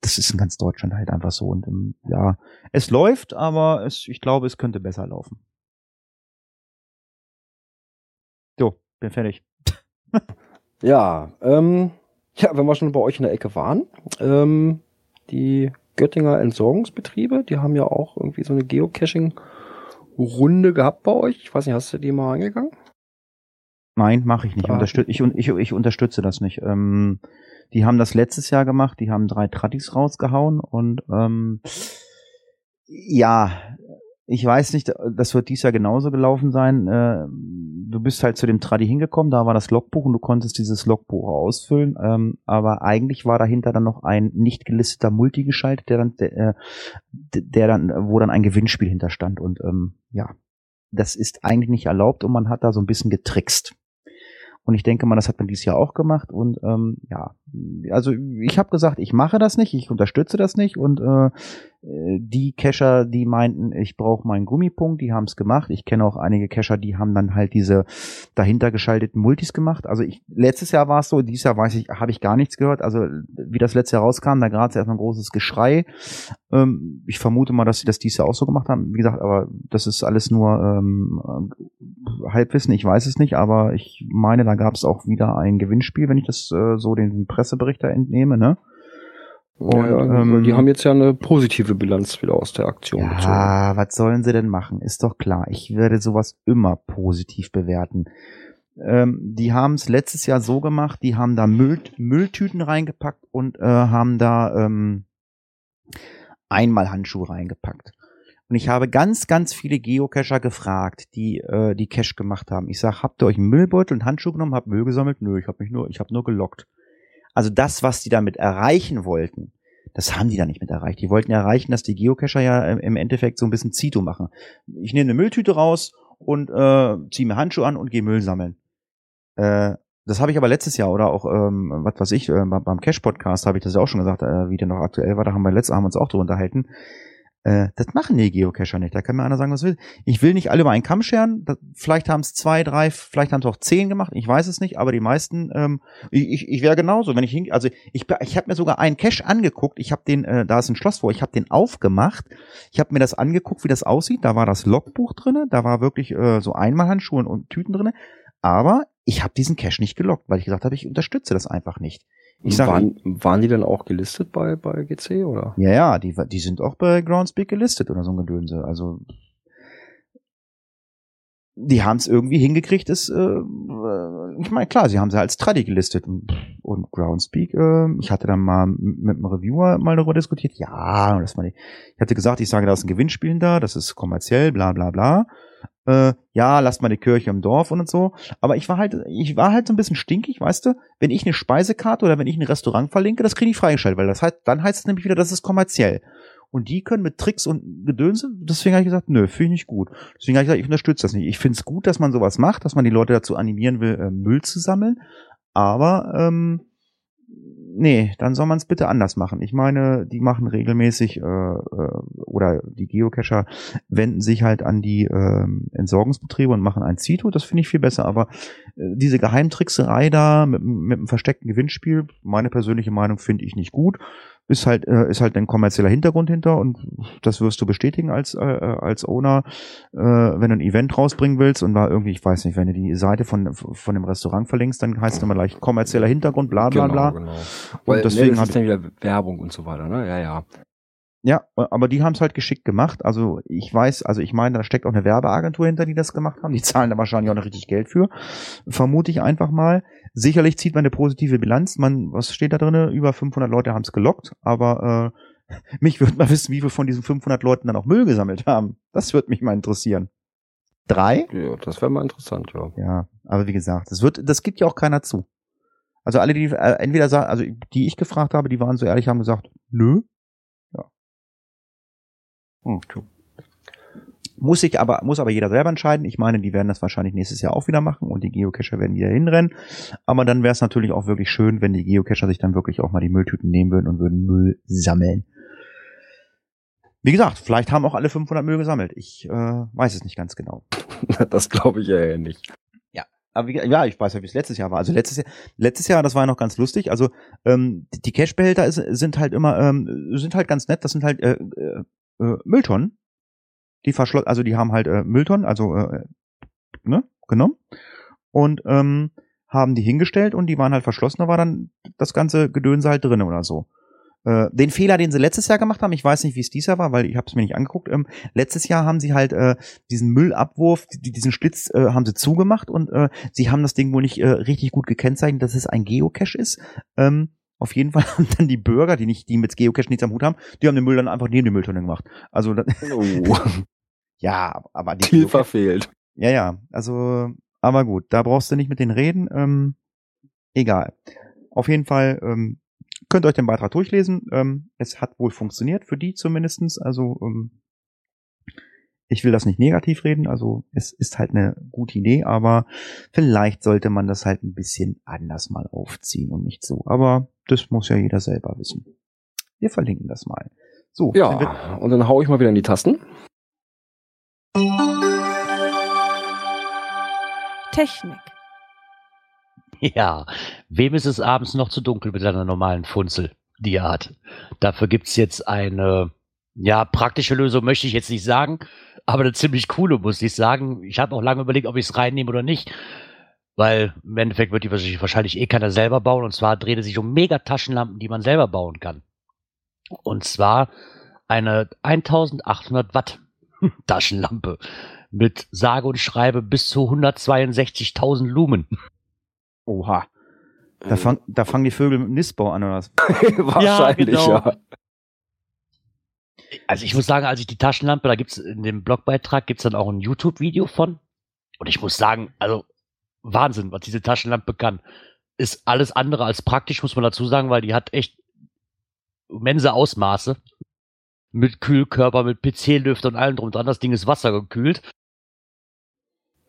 das ist in ganz Deutschland halt einfach so und ähm, ja, es läuft, aber es, ich glaube, es könnte besser laufen. So, bin fertig. (laughs) ja, ähm, ja, wenn wir schon bei euch in der Ecke waren, ähm, die Göttinger Entsorgungsbetriebe, die haben ja auch irgendwie so eine Geocaching-Runde gehabt bei euch. Ich weiß nicht, hast du die mal angegangen? Nein, mache ich nicht. Ah. Unterstüt ich, ich, ich unterstütze das nicht. Ähm, die haben das letztes Jahr gemacht, die haben drei Tradis rausgehauen und ähm, ja, ich weiß nicht, das wird dies Jahr genauso gelaufen sein. Äh, du bist halt zu dem Tradi hingekommen, da war das Logbuch und du konntest dieses Logbuch ausfüllen. Ähm, aber eigentlich war dahinter dann noch ein nicht gelisteter Multi geschaltet, der dann, der, äh, der dann, wo dann ein Gewinnspiel hinterstand. Und ähm, ja, das ist eigentlich nicht erlaubt und man hat da so ein bisschen getrickst. Und ich denke mal, das hat man dieses Jahr auch gemacht. Und ähm, ja, also ich habe gesagt, ich mache das nicht, ich unterstütze das nicht. Und äh, die Cacher, die meinten, ich brauche meinen Gummipunkt, die haben es gemacht. Ich kenne auch einige Cacher, die haben dann halt diese dahinter geschalteten Multis gemacht. Also ich, letztes Jahr war es so, dieses Jahr weiß ich, habe ich gar nichts gehört. Also wie das letzte Jahr rauskam, da gab es erstmal ein großes Geschrei. Ähm, ich vermute mal, dass sie das dieses Jahr auch so gemacht haben. Wie gesagt, aber das ist alles nur ähm, Halbwissen, ich weiß es nicht, aber ich meine, da gab es auch wieder ein Gewinnspiel, wenn ich das äh, so den Pressebericht da entnehme, ne? Und, ja, ähm, die haben jetzt ja eine positive Bilanz wieder aus der Aktion ja, gezogen. Ja, was sollen sie denn machen? Ist doch klar. Ich werde sowas immer positiv bewerten. Ähm, die haben es letztes Jahr so gemacht, die haben da Müll, Mülltüten reingepackt und äh, haben da ähm, einmal Handschuhe reingepackt. Und ich habe ganz, ganz viele Geocacher gefragt, die äh, die Cache gemacht haben. Ich sage, habt ihr euch einen Müllbeutel und Handschuhe genommen, habt Müll gesammelt? Nö, ich habe mich nur, ich habe nur gelockt. Also das, was die damit erreichen wollten, Das haben die da nicht mit erreicht. Die wollten erreichen, dass die Geocacher ja im- Endeffekt so ein bisschen Zito machen. Ich nehme eine Mülltüte raus und äh, ziehe mir Handschuhe an und gehe Müll sammeln. Äh, das habe ich aber letztes Jahr oder auch, ähm, was weiß ich, äh, beim beim Cash-Podcast habe ich das ja auch schon gesagt, äh, wie der noch aktuell war, da haben wir letztes haben wir uns auch drüber unterhalten. Äh, das machen die Geocacher nicht. Da kann mir einer sagen, was will. Ich will nicht alle über einen Kamm scheren. Das, vielleicht haben es zwei, drei, vielleicht haben es auch zehn gemacht. Ich weiß es nicht, aber die meisten, ähm, ich, ich, ich wäre genauso, wenn ich hin, also ich, ich habe mir sogar einen Cache angeguckt. Ich habe den, äh, da ist ein Schloss vor, ich habe den aufgemacht. Ich habe mir das angeguckt, wie das aussieht. Da war das Logbuch drinne, da war wirklich äh, so Einmalhandschuhe und Tüten drinne. Aber ich habe diesen Cache nicht gelockt, weil ich gesagt habe, ich unterstütze das einfach nicht. Ich sag, waren, waren die denn auch gelistet bei, bei GC oder? ja, ja, die, die sind auch bei Groundspeak gelistet oder so ein Gedönse. Also die haben es irgendwie hingekriegt, äh, äh, ich meine, klar, sie haben sie als Tradi gelistet und, und Groundspeak, äh, ich hatte dann mal mit einem Reviewer mal darüber diskutiert, ja, das mal, ich hatte gesagt, ich sage, da ist ein Gewinnspiel da, das ist kommerziell, bla bla bla. Äh, ja, lasst mal die Kirche im Dorf und so. Aber ich war halt, ich war halt so ein bisschen stinkig, weißt du, wenn ich eine Speisekarte oder wenn ich ein Restaurant verlinke, das kriege ich freigeschaltet, weil das heißt, dann heißt es nämlich wieder, das ist kommerziell. Und die können mit Tricks und Gedönse, deswegen habe ich gesagt, nö, finde ich nicht gut. Deswegen habe ich gesagt, ich unterstütze das nicht. Ich finde es gut, dass man sowas macht, dass man die Leute dazu animieren will, äh, Müll zu sammeln. Aber ähm, nee, dann soll man es bitte anders machen. Ich meine, die machen regelmäßig äh, äh, oder die Geocacher wenden sich halt an die ähm, Entsorgungsbetriebe und machen ein Zito. Das finde ich viel besser. Aber äh, diese Geheimtrickserei da mit, mit einem versteckten Gewinnspiel, meine persönliche Meinung finde ich nicht gut. Ist halt äh, ist halt ein kommerzieller Hintergrund hinter und das wirst du bestätigen als äh, als Owner, äh, wenn du ein Event rausbringen willst und war irgendwie, ich weiß nicht, wenn du die Seite von von dem Restaurant verlinkst, dann heißt es immer gleich kommerzieller Hintergrund, bla bla bla. genau. Und Weil, deswegen ne, das ist dann wieder Werbung und so weiter, ne? Ja, ja. Ja, aber die haben es halt geschickt gemacht. Also ich weiß, also ich meine, da steckt auch eine Werbeagentur hinter, die das gemacht haben. Die (laughs) zahlen da wahrscheinlich auch noch richtig Geld für. Vermute ich einfach mal. Sicherlich zieht man eine positive Bilanz. Man, was steht da drinne? Über 500 Leute haben es gelockt. Aber äh, (laughs) mich würde mal wissen, wie viele von diesen 500 Leuten dann auch Müll gesammelt haben. Das würde mich mal interessieren. Drei? ja das wäre mal interessant, ja. Ja, aber wie gesagt, das wird, das gibt ja auch keiner zu. Also alle, die äh, entweder sagen, also die ich gefragt habe, die waren so ehrlich, haben gesagt, nö. Ja. Hm. Muss ich aber, muss aber jeder selber entscheiden. Ich meine, die werden das wahrscheinlich nächstes Jahr auch wieder machen und die Geocacher werden wieder hinrennen. Aber dann wäre es natürlich auch wirklich schön, wenn die Geocacher sich dann wirklich auch mal die Mülltüten nehmen würden und würden Müll sammeln. Wie gesagt, vielleicht haben auch alle 500 Müll gesammelt. Ich äh, weiß es nicht ganz genau. (laughs) das glaube ich ja nicht. Aber wie, ja, ich weiß ja, wie es letztes Jahr war. Also letztes Jahr, letztes Jahr, das war ja noch ganz lustig. Also ähm, die- die Cashbehälter ist, sind halt immer, ähm, sind halt ganz nett. Das sind halt äh, äh, Mülltonnen. Die verschlossen, also die haben halt äh, Mülltonnen, also äh, ne, genommen und ähm, haben die hingestellt und die waren halt verschlossen. Da war dann das ganze Gedönse halt drin oder so. Äh, den Fehler, den sie letztes Jahr gemacht haben, ich weiß nicht, wie es dieses Jahr war, weil ich habe es mir nicht angeguckt. Ähm, letztes Jahr haben sie halt äh, diesen Müllabwurf, die, diesen Schlitz äh, haben sie zugemacht und äh, sie haben das Ding wohl nicht äh, richtig gut gekennzeichnet, dass es ein Geocache ist. Ähm, auf jeden Fall (laughs) haben dann die Bürger, die nicht, die mit Geocache nichts am Hut haben, die haben den Müll dann einfach neben die Mülltonne gemacht. Also das, (laughs) Oh, (laughs) ja, aber die Ziel verfehlt. ja, ja, also, aber gut, da brauchst du nicht mit denen reden. Ähm, egal. Auf jeden Fall ähm, könnt ihr euch den Beitrag durchlesen. Ähm, es hat wohl funktioniert, für die zumindestens. Also, ähm, ich will das nicht negativ reden, also es ist halt eine gute Idee, aber vielleicht sollte man das halt ein bisschen anders mal aufziehen und nicht so. Aber das muss ja jeder selber wissen. Wir verlinken das mal. So, Ja, und dann hau ich mal wieder in die Tasten. Technik. Ja, wem ist es abends noch zu dunkel mit einer normalen Funzel, die er hat? Dafür gibt's jetzt eine, ja, praktische Lösung möchte ich jetzt nicht sagen, aber eine ziemlich coole, muss ich sagen. Ich habe auch lange überlegt, ob ich es reinnehme oder nicht, weil im Endeffekt wird die wahrscheinlich- eh keiner selber bauen. Und zwar dreht es sich um Megataschenlampen, die man selber bauen kann. Und zwar eine 1800 Watt (laughs) Taschenlampe mit sage und schreibe bis zu 162.000 Lumen. Oha. Da, fang, da fangen die Vögel mit dem Nistbau an, oder was? (laughs) Wahrscheinlich, genau. ja. Also ich muss sagen, als ich die Taschenlampe, da gibt's in dem Blogbeitrag gibt's dann auch ein YouTube-Video von. Und ich muss sagen, also Wahnsinn, was diese Taschenlampe kann. Ist alles andere als praktisch, muss man dazu sagen, weil die hat echt immense Ausmaße. Mit Kühlkörper, mit PC-Lüfter und allem drum und dran. Das Ding ist wassergekühlt.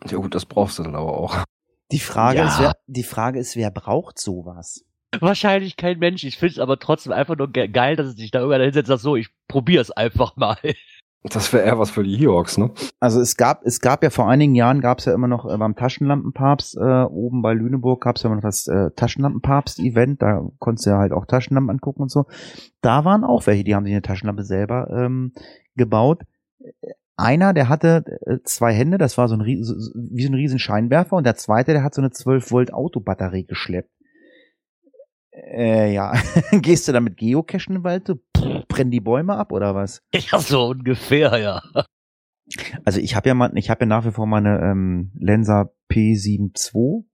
Ja gut, das brauchst du dann aber auch. Die Frage, Ja. ist, wer, die Frage ist, wer braucht sowas? Wahrscheinlich kein Mensch. Ich finde es aber trotzdem einfach nur ge geil, dass es sich da irgendwann hinsetzt und sagt, so, ich probiere es einfach mal. Das wäre eher was für die Hiox, ne? Also es gab, es gab ja vor einigen Jahren gab es ja immer noch äh, beim Taschenlampenpapst äh, oben bei Lüneburg gab es ja immer noch das äh, Taschenlampenpapst-Event, da konntest du ja halt auch Taschenlampen angucken und so. Da waren auch welche, die haben sich eine Taschenlampe selber ähm, gebaut. Einer, der hatte äh, zwei Hände, das war so ein wie so ein riesen Scheinwerfer und der zweite, der hat so eine 12 Volt Autobatterie geschleppt. Äh, ja, (laughs) gehst du damit Geocachen im Wald? Pff, brennen die Bäume ab oder was? (laughs) ja, so ungefähr, ja. Also ich habe ja mal, ich habe ja nach wie vor meine ähm, Lensa P72,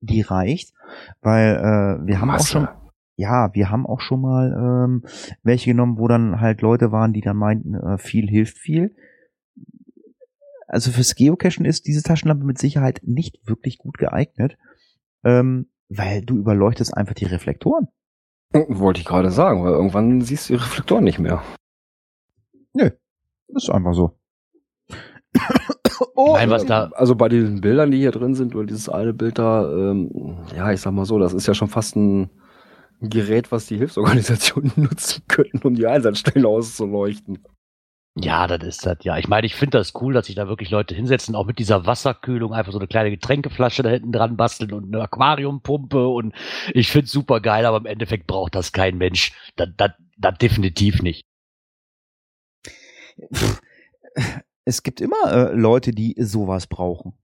die reicht, weil äh, wir haben auch Masse. schon, ja, wir haben auch schon mal ähm, welche genommen, wo dann halt Leute waren, die dann meinten, äh, viel hilft viel. Also fürs Geocachen ist diese Taschenlampe mit Sicherheit nicht wirklich gut geeignet, ähm, weil du überleuchtest einfach die Reflektoren. Wollte ich gerade sagen, weil irgendwann siehst du die Reflektoren nicht mehr. Ist einfach so. oh, Nein, was da, Also bei den Bildern, die hier drin sind, oder dieses eine Bild da, ähm, ja, ich sag mal so, das ist ja schon fast ein Gerät, was die Hilfsorganisationen (laughs) nutzen könnten, um die Einsatzstellen auszuleuchten. Ja, das ist das, ja. Ich meine, ich finde das cool, dass sich da wirklich Leute hinsetzen, auch mit dieser Wasserkühlung einfach so eine kleine Getränkeflasche da hinten dran basteln und eine Aquariumpumpe und ich finde super geil, aber im Endeffekt braucht das kein Mensch. Das, das, das definitiv nicht. Es gibt immer äh, Leute, die sowas brauchen.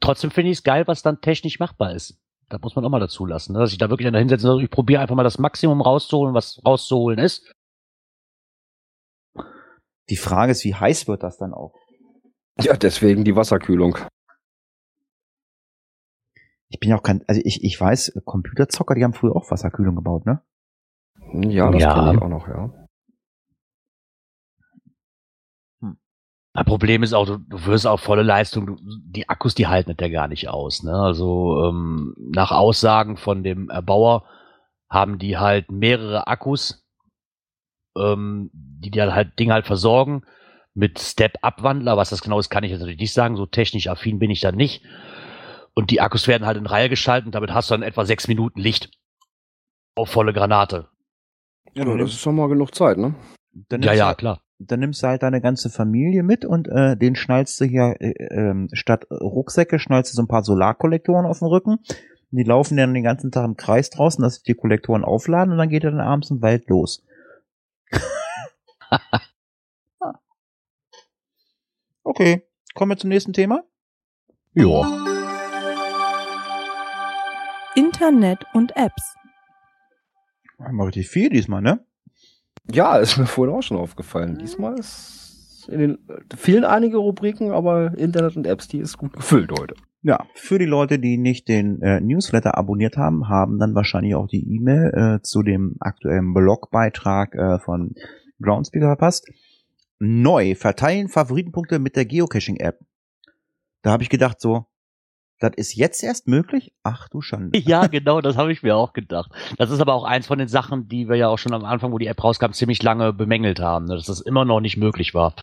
Trotzdem finde ich es geil, was dann technisch machbar ist. Da muss man auch mal dazu lassen, ne? dass ich da wirklich dann hinsetze und ich probiere einfach mal das Maximum rauszuholen, was rauszuholen ist. Die Frage ist, wie heiß wird das dann auch? Ja, deswegen die Wasserkühlung. Ich bin ja auch kein, also ich, ich weiß, Computerzocker, die haben früher auch Wasserkühlung gebaut, ne? Ja, das Ja. kenne ich auch noch, ja. Das Problem ist auch, du, du wirst auch volle Leistung, du, die Akkus, die halten das ja gar nicht aus. Ne? Also ähm, nach Aussagen von dem Erbauer haben die halt mehrere Akkus, ähm, die dir halt Ding halt versorgen mit Step-Up-Wandler. Was das genau ist, kann ich jetzt natürlich nicht sagen. So technisch affin bin ich dann nicht. Und die Akkus werden halt in Reihe geschaltet und damit hast du dann etwa sechs Minuten Licht auf volle Granate. Ja, das ist schon mal genug Zeit, ne? Dann Ja, ja, klar. dann nimmst du halt deine ganze Familie mit und äh, den schnallst du hier äh, ähm, statt Rucksäcke schnallst du so ein paar Solarkollektoren auf den Rücken. Und die laufen dann den ganzen Tag im Kreis draußen, dass sich die Kollektoren aufladen und dann geht er dann abends im Wald los. (laughs) Okay, kommen wir zum nächsten Thema. Ja. Internet und Apps. Haben wir richtig viel diesmal, ne? Ja, ist mir vorhin auch schon aufgefallen. Diesmal ist in den vielen einige Rubriken, aber Internet und Apps, die ist gut gefüllt heute. Ja, für die Leute, die nicht den äh, Newsletter abonniert haben, haben dann wahrscheinlich auch die E-Mail äh, zu dem aktuellen Blogbeitrag äh, von Groundspeaker verpasst. Neu, verteilen Favoritenpunkte mit der Geocaching-App. Da habe ich gedacht so, das ist jetzt erst möglich? Ach du Schande. Ja, genau, das habe ich mir auch gedacht. Das ist aber auch eins von den Sachen, die wir ja auch schon am Anfang, wo die App rauskam, ziemlich lange bemängelt haben, ne, dass das immer noch nicht möglich war.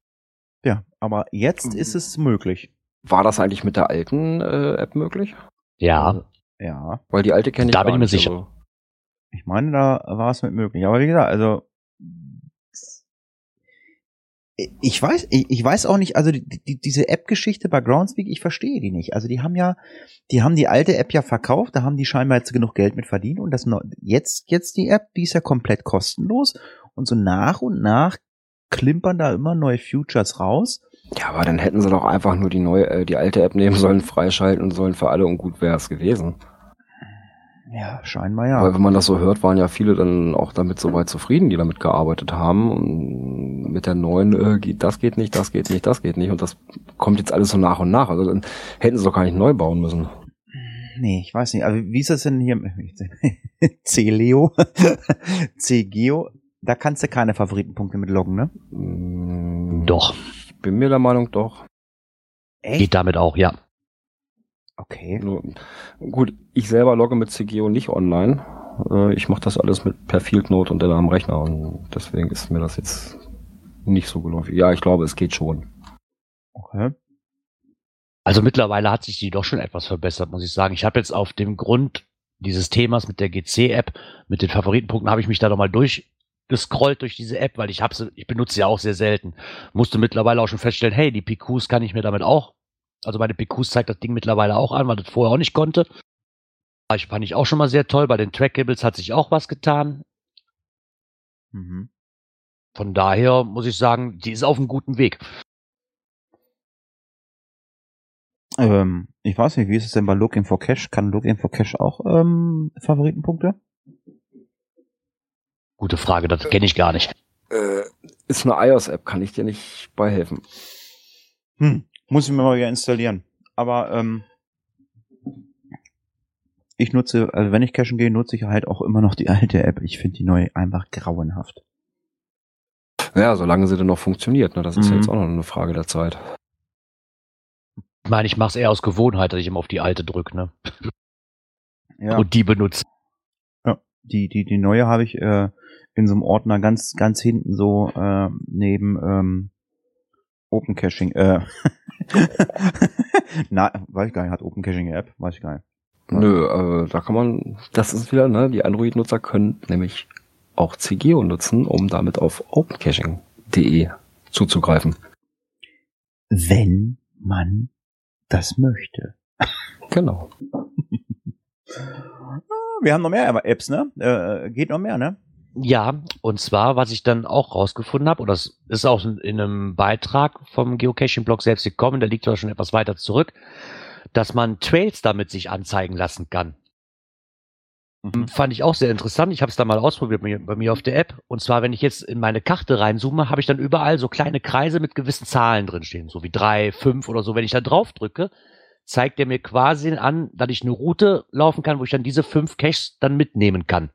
Ja, aber jetzt ist es möglich. War das eigentlich mit der alten äh, App möglich? Ja, Ja, Weil die alte kenne ich Da gar bin ich mir nicht, sicher. ich meine, da war es mit möglich. Aber wie gesagt, also ich weiß, ich, ich weiß auch nicht, also die, die, diese App-Geschichte bei Groundspeak, ich verstehe die nicht. Also die haben ja, die haben die alte App ja verkauft, da haben die scheinbar jetzt genug Geld mit verdient und das jetzt, jetzt die App, die ist ja komplett kostenlos und so nach und nach klimpern da immer neue Futures raus. Ja, aber dann hätten sie doch einfach nur die neue, äh, die alte App nehmen sollen, freischalten sollen für alle und gut wäre es gewesen. Ja, scheinbar Weil ja. wenn man das so hört, waren ja viele dann auch damit soweit zufrieden, die damit gearbeitet haben. Und mit der neuen, äh, geht, das geht nicht, das geht nicht, das geht nicht. Und das kommt jetzt alles so nach und nach. Also dann hätten sie doch gar nicht neu bauen müssen. Nee, ich weiß nicht. Also wie ist das denn hier? (laughs) C-Leo? (laughs) C-Geo? Da kannst du keine Favoritenpunkte mit loggen, ne? Mm, doch. Ich bin mir der Meinung, doch. Geht damit auch, ja. Okay. Nur, gut, ich selber logge mit CGO nicht online. Äh, ich mache das alles mit per Field Note und dann am Rechner und deswegen ist mir das jetzt nicht so geläufig. Ja, ich glaube, es geht schon. Okay. Also mittlerweile hat sich die doch schon etwas verbessert, muss ich sagen. Ich habe jetzt auf dem Grund dieses Themas mit der GC-App, mit den Favoritenpunkten, habe ich mich da nochmal durchgescrollt durch diese App, weil ich habe sie, ich benutze sie auch sehr selten. Musste mittlerweile auch schon feststellen, hey, die PQs kann ich mir damit auch, also meine PQs zeigt das Ding mittlerweile auch an, weil das vorher auch nicht konnte. Ich fand ich auch schon mal sehr toll. Bei den Trackables hat sich auch was getan. Mhm. Von daher muss ich sagen, die ist auf einem guten Weg. Ähm, ich weiß nicht, wie ist es denn bei Looking for Cash? Kann Looking for Cash auch ähm, Favoritenpunkte? Gute Frage, das kenne ich gar nicht. Äh, ist eine iOS-App, kann ich dir nicht beihelfen. Hm, muss ich mir mal wieder installieren. Aber ähm, ich nutze, also wenn ich cashen gehe, nutze ich halt auch immer noch die alte App. Ich finde die neue einfach grauenhaft. Ja, solange sie denn noch funktioniert, ne? Das ist Mhm. ja jetzt auch noch eine Frage der Zeit. Ich meine, ich mache es eher aus Gewohnheit, dass ich immer auf die alte drücke, ne? Ja. Und die benutze. Die, die, die neue habe ich äh, in so einem Ordner ganz, ganz hinten so äh, neben ähm, Open Caching. Äh, (laughs) Na, weiß ich gar nicht, hat Open Caching eine App? Weiß ich gar nicht. Ja. Nö, äh, da kann man, das ist wieder, ne, die Android-Nutzer können nämlich auch CGO nutzen, um damit auf opencaching.de zuzugreifen. Wenn man das möchte. Genau. (laughs) Wir haben noch mehr Apps, ne? Äh, geht noch mehr, ne? Ja, und zwar, was ich dann auch rausgefunden habe, und das ist auch in einem Beitrag vom Geocaching-Blog selbst gekommen, der liegt zwar schon etwas weiter zurück, dass man Trails damit sich anzeigen lassen kann. Mhm. Fand ich auch sehr interessant. Ich habe es da mal ausprobiert bei mir, auf der App. Und zwar, wenn ich jetzt in meine Karte reinzoome, habe ich dann überall so kleine Kreise mit gewissen Zahlen drin stehen, so wie drei, fünf oder so. Wenn ich da drauf drücke, zeigt er mir quasi an, dass ich eine Route laufen kann, wo ich dann diese fünf Caches dann mitnehmen kann.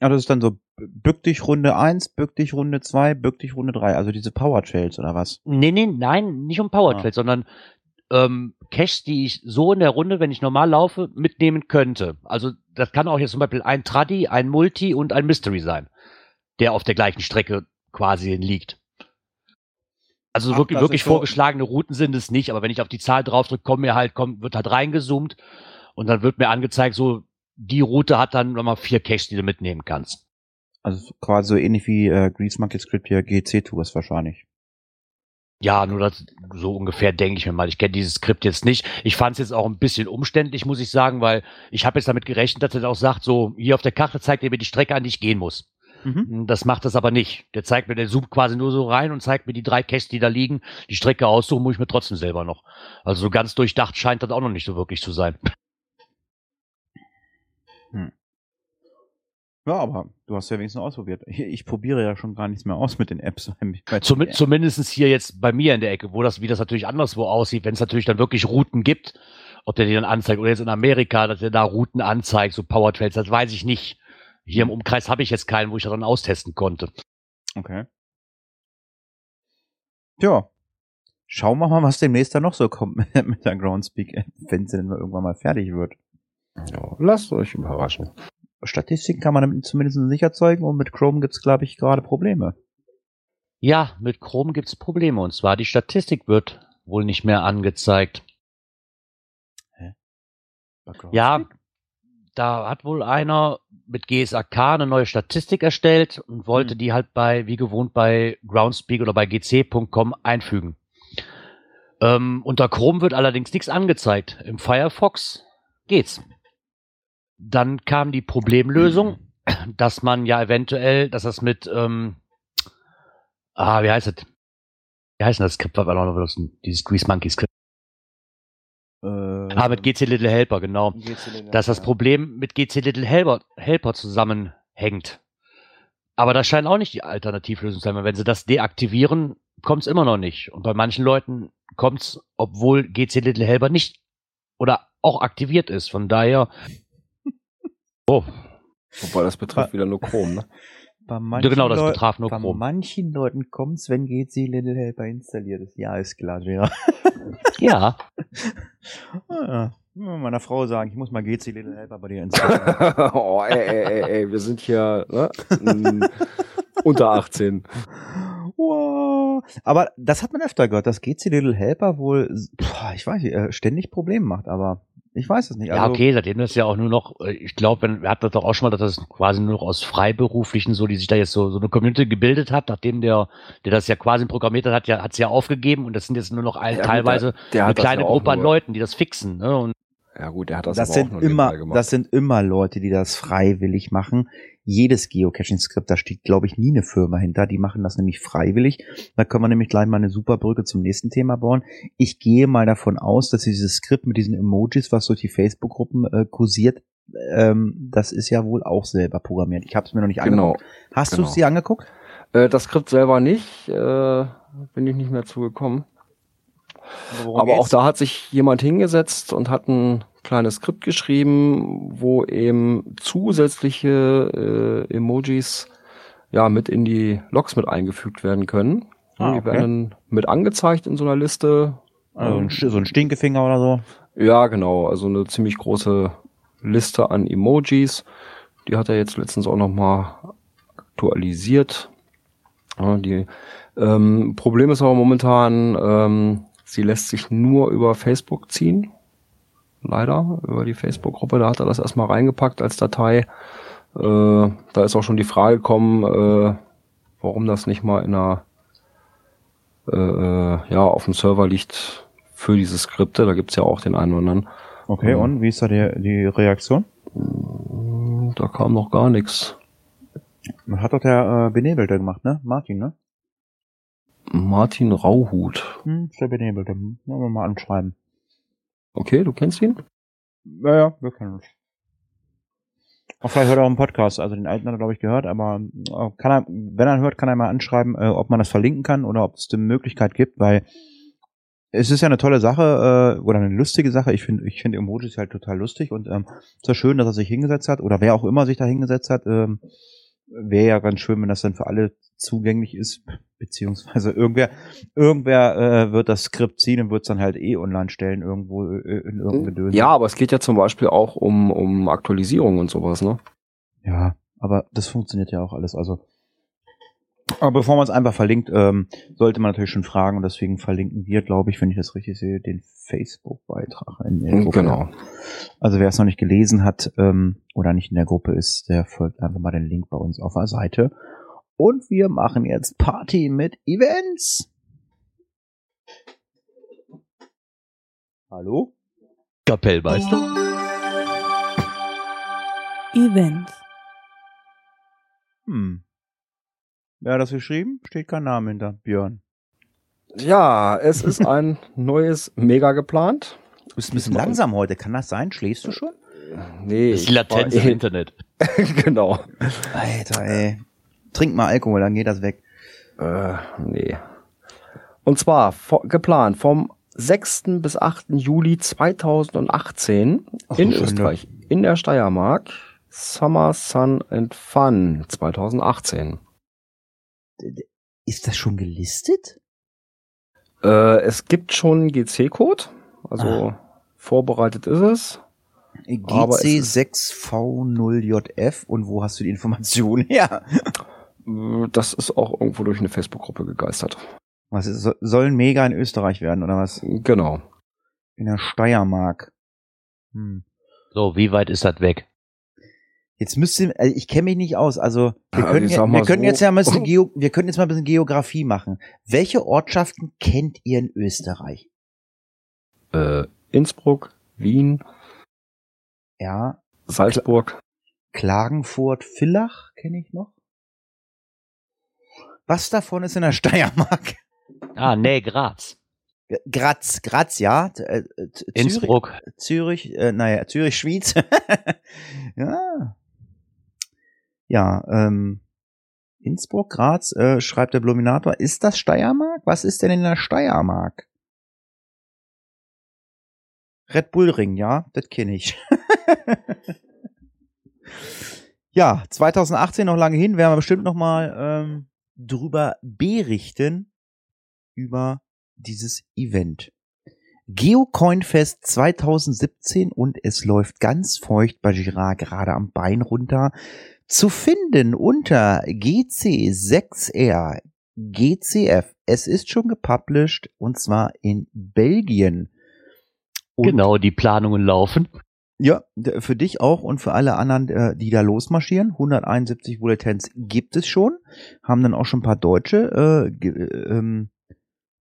Ja, das ist dann so bück dich Runde 1, bück dich Runde 2, bück dich Runde 3. Also diese Power Trails oder was? Nee, nee, nein, nicht um Power Ah. Trails, sondern ähm, Caches, die ich so in der Runde, wenn ich normal laufe, mitnehmen könnte. Also das kann auch jetzt zum Beispiel ein Traddy, ein Multi und ein Mystery sein, der auf der gleichen Strecke quasi liegt. Also Ach, wirklich, wirklich so- vorgeschlagene Routen sind es nicht, aber wenn ich auf die Zahl draufdrücke, kommt mir halt, kommt, wird halt reingezoomt und dann wird mir angezeigt, so die Route hat dann nochmal vier Caches, die du mitnehmen kannst. Also quasi so ähnlich wie äh, Grease Monkey Script hier GC Tours wahrscheinlich. Ja, nur das, so ungefähr denke ich mir mal. Ich kenne dieses Skript jetzt nicht. Ich fand es jetzt auch ein bisschen umständlich, muss ich sagen, weil ich habe jetzt damit gerechnet, dass er auch sagt, so hier auf der Karte zeigt er mir die Strecke an, die ich gehen muss. Mhm. Das macht das aber nicht. Der zeigt mir, der zoomt quasi nur so rein und zeigt mir die drei Caches, die da liegen. Die Strecke aussuchen muss ich mir trotzdem selber noch. Also so ganz durchdacht scheint das auch noch nicht so wirklich zu sein. Ja, aber du hast ja wenigstens ausprobiert. (laughs) Ich, probiere ja schon gar nichts mehr aus mit den Apps. (laughs) Zum, Zumindest hier jetzt bei mir in der Ecke, wo das, wie das natürlich anderswo aussieht, wenn es natürlich dann wirklich Routen gibt, ob der die dann anzeigt oder jetzt in Amerika, dass er da Routen anzeigt, so Powertrails, das weiß ich nicht. Hier im Umkreis habe ich jetzt keinen, wo ich das dann austesten konnte. Okay. Ja. Schauen wir mal, was demnächst da noch so kommt (laughs) mit, der Groundspeak-App, wenn sie denn irgendwann mal fertig wird. Ja, lasst euch überraschen. Statistiken kann man damit zumindest nicht erzeugen und mit Chrome gibt's glaube ich, gerade Probleme. Ja, mit Chrome gibt's Probleme und zwar die Statistik wird wohl nicht mehr angezeigt. Ja, da hat wohl einer mit GSAK eine neue Statistik erstellt und wollte Hm. die halt bei, wie gewohnt, bei Groundspeak oder bei gc.com einfügen. Ähm, unter Chrome wird allerdings nichts angezeigt. Im Firefox geht's. Dann kam die Problemlösung, (clears throat) dass man ja eventuell, dass das mit, ähm, ah, wie heißt es? Wie heißt denn das Skript, was wir noch benutzen? Dieses Grease Monkey Skript. Äh, Ah, mit GC Little Helper, genau. dass das Problem mit GC Little Helper, Helper zusammenhängt. Aber das scheint auch nicht die Alternativlösung zu sein, weil wenn sie das deaktivieren, kommt es immer noch nicht. Und bei manchen Leuten kommt es, obwohl GC Little Helper nicht oder auch aktiviert ist. Von daher. Oh, Wobei das betrifft wieder nur Chrome, ne? (laughs) Bei ja, genau, das Leu- betraf nur Bei Chrome. manchen Leuten kommt's, wenn GC Little Helper installiert ist. Ja, ist klar, ja. (laughs) Ja, Ah, meiner Frau sagen, ich muss mal GC Little Helper bei dir ins (laughs) oh, ey, ey, ey, ey, wir sind hier ne? Mm, unter 18. Wow. Aber das hat man öfter gehört, dass GC Little Helper wohl, ich weiß nicht, äh, ständig Probleme macht, aber ich weiß es nicht. Ja, Also, okay, seitdem das ja auch nur noch, äh, ich glaube, wir hatten das doch auch schon mal, dass das quasi nur noch aus Freiberuflichen, so die sich da jetzt so, so eine Community gebildet hat, nachdem der, der das ja quasi programmiert hat, hat ja, hat's ja aufgegeben und das sind jetzt nur noch ein, Ja, teilweise der- der eine kleine ja Gruppe an Leuten, die das fixen. Ne? Und Ja gut, der hat das, Das aber auch sind nur immer, das sind immer Leute, die das freiwillig machen. Jedes Geocaching-Skript, da steht, glaube ich, nie eine Firma hinter. Die machen das nämlich freiwillig. Da können wir nämlich gleich mal eine super Brücke zum nächsten Thema bauen. Ich gehe mal davon aus, dass dieses Skript mit diesen Emojis, was durch die Facebook-Gruppen äh, kursiert, ähm, das ist ja wohl auch selber programmiert. Ich habe es mir noch nicht Genau. angeguckt. Hast genau. du es dir angeguckt? Äh, das Skript selber nicht, äh, bin ich nicht mehr zugekommen. Worum Aber auch da hat sich jemand hingesetzt und hat ein kleines Skript geschrieben, wo eben zusätzliche äh, Emojis ja mit in die Logs mit eingefügt werden können. Ah, die okay. werden dann mit angezeigt in so einer Liste. Also ein, Sch- so ein Stinkefinger oder so. Ja, genau. Also eine ziemlich große Liste an Emojis. Die hat er jetzt letztens auch nochmal aktualisiert. Ja, die, ähm, Problem ist aber momentan, ähm, sie lässt sich nur über Facebook ziehen. Leider, über die Facebook-Gruppe. Da hat er das erstmal reingepackt als Datei. Äh, da ist auch schon die Frage gekommen, äh, warum das nicht mal in einer äh, äh, ja, auf dem Server liegt für diese Skripte. Da gibt's ja auch den einen oder anderen. Okay, Mhm. und wie ist da die, die Reaktion? Da kam noch gar nichts. Hat doch der äh, Benebelte gemacht, ne? Martin, ne? Martin Rauhut. Hm, ist der Benebelte. Wollen wir mal anschreiben. Okay, du kennst ihn? Ja, ja, wir können uns. Auch vielleicht hört er auch einen Podcast, also den alten hat er, glaube ich, gehört, aber äh, kann er, wenn er hört, kann er mal anschreiben, äh, ob man das verlinken kann oder ob es eine Möglichkeit gibt, weil es ist ja eine tolle Sache äh, oder eine lustige Sache. Ich finde ich finde Emojis halt total lustig und ähm, ist schön, dass er sich hingesetzt hat oder wer auch immer sich da hingesetzt hat. Ähm, Wäre ja ganz schön, wenn das dann für alle zugänglich ist, beziehungsweise irgendwer, irgendwer äh, wird das Skript ziehen und wird es dann halt eh online stellen, irgendwo äh, in irgendeinem Gedöns. Ja, aber es geht ja zum Beispiel auch um, um Aktualisierung und sowas, ne? Ja, aber das funktioniert ja auch alles. Also, aber bevor man es einfach verlinkt, ähm, sollte man natürlich schon fragen und deswegen verlinken wir, glaube ich, wenn ich das richtig sehe, den Facebook-Beitrag in der Gruppe. Genau. Also wer es noch nicht gelesen hat ähm, oder nicht in der Gruppe ist, der folgt einfach mal den Link bei uns auf der Seite. Und wir machen jetzt Party mit Events. Hallo? Kapellmeister. Events. Hm. Wer hat das geschrieben? Steht kein Name hinter. Björn. Ja, es ist ein (laughs) neues Mega geplant. Du bist ein bisschen langsam heute. Kann das sein? Schläfst du schon? Nee, Das ist die ich Latenz war im eh- Internet. (laughs) genau. Alter, ey. Trink mal Alkohol, dann geht das weg. Äh, nee. Und zwar vo- geplant vom 6. bis 8. Juli 2018 Ach, in schön, Österreich, in der Steiermark. Summer Sun and Fun 2018. Ist das schon gelistet? Äh, es gibt schon GC-Code, also vorbereitet ist es. Aber es ist- GC6V0JF und wo hast du die Information (laughs) her? Das ist auch irgendwo durch eine Facebook-Gruppe gegeistert. Was ist, so- soll ein Mega in Österreich werden oder was? Genau. In der Steiermark. Hm. So, wie weit ist das weg? Jetzt müsste, also ich kenne mich nicht aus. Also wir Ja, können, ja, wir können so. jetzt ja mal ein bisschen (laughs) Geo, wir können jetzt mal ein bisschen Geografie machen. Welche Ortschaften kennt ihr in Österreich? Äh, Innsbruck, Wien, Ja, Salzburg. Klagenfurt, Villach kenne ich noch. Was davon ist in der Steiermark? Ah, nee, Graz. Graz, Graz, ja. Äh, t- Zürich, Innsbruck. Zürich, äh, naja, Zürich, Schwyz. (laughs) ja. Ja, ähm, Innsbruck, Graz, äh, schreibt der Bluminator. Ist das Steiermark? Was ist denn in der Steiermark? Red Bull Ring, ja, das kenne ich. (laughs) ja, 2018 noch lange hin, werden wir bestimmt noch mal ähm, drüber berichten über dieses Event. Geocoinfest 2017 und es läuft ganz feucht bei Girard gerade am Bein runter. Zu finden unter GC6R GCF. Es ist schon gepublished und zwar in Belgien. Und genau, die Planungen laufen. Ja, für dich auch und für alle anderen, äh, die da losmarschieren. 171 Bulletins gibt es schon. Haben dann auch schon ein paar Deutsche. Äh, äh, ähm,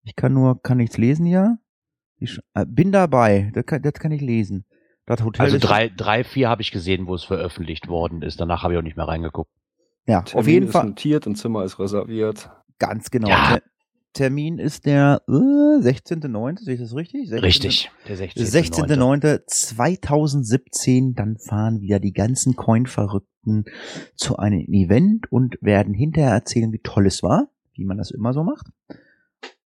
ich kann nur, kann nichts lesen hier. Ich, äh, bin dabei. Das kann, das kann ich lesen. Das Hotel Also ist- drei, drei, vier habe ich gesehen, wo es veröffentlicht worden ist. Danach habe ich auch nicht mehr reingeguckt. Ja, Termin auf jeden ist Fall. notiert und Zimmer ist reserviert. Ganz genau. Ja. Ter Termin ist der äh, 16.9., sehe ich das richtig? 16. Richtig. Der 16. 16.09.2017, dann fahren wieder die ganzen Coin-Verrückten zu einem Event und werden hinterher erzählen, wie toll es war, wie man das immer so macht.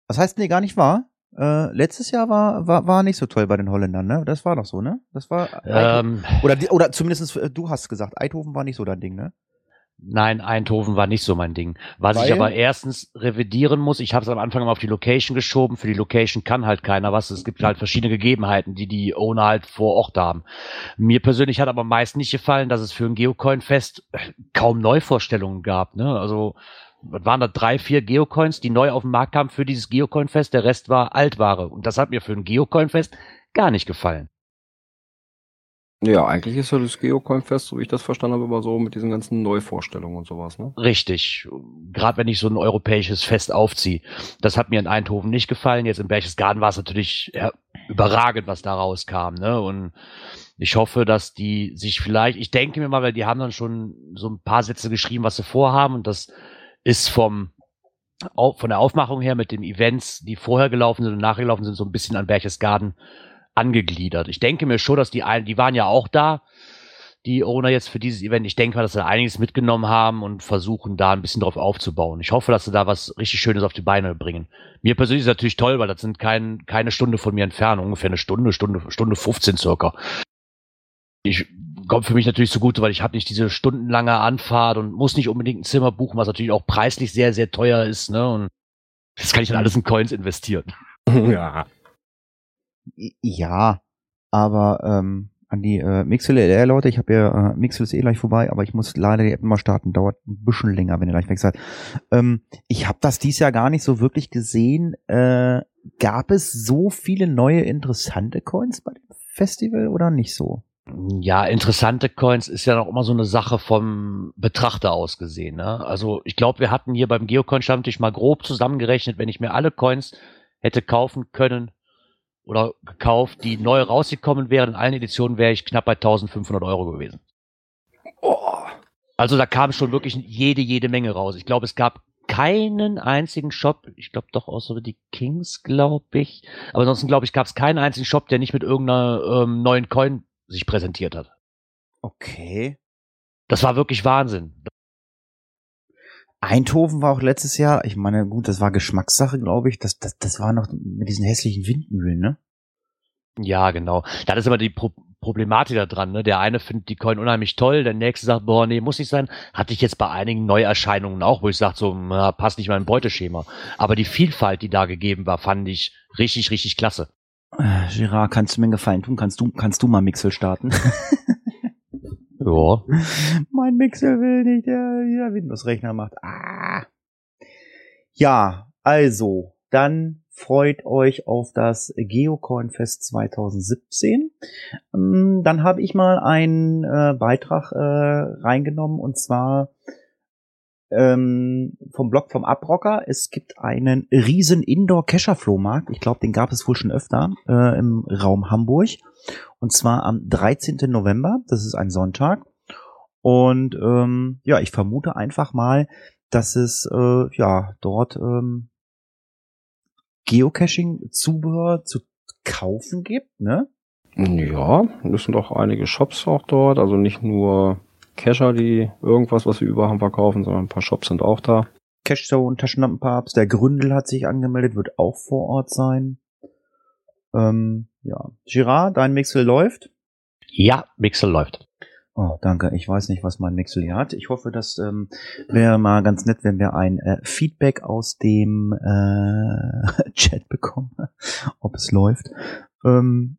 Was heißt nee, gar nicht wahr? Äh, letztes Jahr war, war, war nicht so toll bei den Holländern, ne? Das war doch so, ne? Das war Ähm, oder oder zumindest äh, du hast gesagt, Eindhoven war nicht so dein Ding, ne? Nein, Eindhoven war nicht so mein Ding. Was Weil? ich aber erstens revidieren muss, ich habe es am Anfang immer auf die Location geschoben. Für die Location kann halt keiner was. Es gibt halt verschiedene Gegebenheiten, die die Owner halt vor Ort haben. Mir persönlich hat aber meist nicht gefallen, dass es für ein Geocoin-Fest kaum Neuvorstellungen gab. Ne? Also waren da drei, vier Geocoins, die neu auf den Markt kamen für dieses Geocoin-Fest. Der Rest war Altware. Und das hat mir für ein Geocoin-Fest gar nicht gefallen. Ja, eigentlich ist ja das Geocoin-Fest, so wie ich das verstanden habe, immer so mit diesen ganzen Neuvorstellungen und sowas, ne? Richtig. Gerade wenn ich so ein europäisches Fest aufziehe. Das hat mir in Eindhoven nicht gefallen. Jetzt in Berchtesgaden war es natürlich ja, überragend, was da rauskam. Ne? Und ich hoffe, dass die sich vielleicht, ich denke mir mal, weil die haben dann schon so ein paar Sätze geschrieben, was sie vorhaben. Und das ist vom von der Aufmachung her mit den Events, die vorher gelaufen sind und nachher gelaufen sind, so ein bisschen an Berchtesgaden angegliedert. Ich denke mir schon, dass die ein, die waren ja auch da, die Owner jetzt für dieses Event. Ich denke mal, dass sie einiges mitgenommen haben und versuchen, da ein bisschen drauf aufzubauen. Ich hoffe, dass sie da was richtig Schönes auf die Beine bringen. Mir persönlich ist natürlich toll, weil das sind kein, keine Stunde von mir entfernt, ungefähr eine Stunde, Stunde, Stunde 15 circa. Ich kommt für mich natürlich zugute, weil ich habe nicht diese stundenlange Anfahrt und muss nicht unbedingt ein Zimmer buchen, was natürlich auch preislich sehr, sehr teuer ist, ne? Und das kann ich dann alles in Coins investieren. (laughs) ja. Ja, aber ähm, an die äh, Mixel LR Leute, ich habe ja äh, Mixel ist eh gleich vorbei, aber ich muss leider die App mal starten, dauert ein bisschen länger, wenn ihr gleich weg seid. Ähm, ich habe das dies Jahr gar nicht so wirklich gesehen. Äh, gab es so viele neue interessante Coins bei dem Festival oder nicht so? Ja, interessante Coins ist ja noch immer so eine Sache vom Betrachter aus gesehen. Ne? Also ich glaube, wir hatten hier beim Geocoin-Stammtisch mal grob zusammengerechnet, wenn ich mir alle Coins hätte kaufen können oder gekauft, die neu rausgekommen wären in allen Editionen, wäre ich knapp bei 1500 Euro gewesen. Oh. Also da kam schon wirklich jede, jede Menge raus. Ich glaube, es gab keinen einzigen Shop, ich glaube doch außer die Kings, glaube ich. Aber ansonsten, glaube ich, gab es keinen einzigen Shop, der nicht mit irgendeiner ähm, neuen Coin sich präsentiert hat. Okay. Das war wirklich Wahnsinn. Eindhoven war auch letztes Jahr, ich meine, gut, das war Geschmackssache, glaube ich. Das, das, das war noch mit diesen hässlichen Windmühlen, ne? Ja, genau. Da ist immer die Pro Problematik da dran. Ne? Der eine findet die Coin unheimlich toll, der nächste sagt, boah, nee, muss nicht sein. Hatte ich jetzt bei einigen Neuerscheinungen auch, wo ich sage, so, na, passt nicht mein Beuteschema. Aber die Vielfalt, die da gegeben war, fand ich richtig, richtig klasse. Äh, Gerard, kannst du mir einen Gefallen tun? Kannst du, kannst du mal Mixel starten? (laughs) Ja. mein Mixel will nicht, der, der Windows-Rechner macht. Ah. Ja, also, dann freut euch auf das Geocoin Fest 2017. Ähm, Dann habe ich mal einen äh, Beitrag äh, reingenommen und zwar ähm, vom Blog vom Abrocker. Es gibt einen riesen Indoor-Kescher-Flohmarkt. Ich glaube, den gab es wohl schon öfter äh, im Raum Hamburg. Und zwar am 13. November. Das ist ein Sonntag. Und ähm, ja, ich vermute einfach mal, dass es äh, ja dort ähm, Geocaching-Zubehör zu kaufen gibt, ne? Ja, es sind auch einige Shops auch dort, also nicht nur Cacher, die irgendwas, was wir über haben, verkaufen, sondern ein paar Shops sind auch da. Cashzone, Taschenlampenpapst, der Gründel hat sich angemeldet, wird auch vor Ort sein. Ähm, ja. Girard, dein Mixel läuft. Ja, Mixel läuft. Oh, danke. Ich weiß nicht, was mein Mixel hier hat. Ich hoffe, das ähm, wäre mal ganz nett, wenn wir ein äh, Feedback aus dem äh, (laughs) Chat bekommen, (laughs) ob es läuft. Ähm,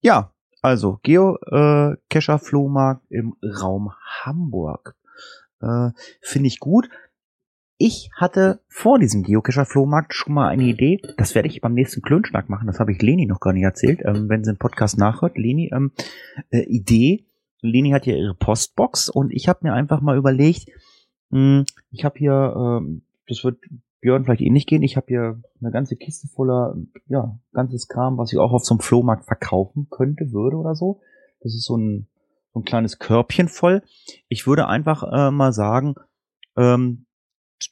ja, also Geocacher Flohmarkt im Raum Hamburg. Äh, Finde ich gut. Ich hatte vor diesem Geocacher Flohmarkt schon mal eine Idee. Das werde ich beim nächsten Klönschnack machen. Das habe ich Leni noch gar nicht erzählt. Ähm, wenn sie den Podcast nachhört, Leni, ähm, äh, Idee Leni hat ja ihre Postbox und ich habe mir einfach mal überlegt, mh, hm, ich habe hier, ähm, das wird Björn vielleicht eh nicht gehen, ich habe hier eine ganze Kiste voller, ja, ganzes Kram, was ich auch auf so einem Flohmarkt verkaufen könnte, würde oder so. Das ist so ein, so ein kleines Körbchen voll. Ich würde einfach äh, mal sagen, ähm,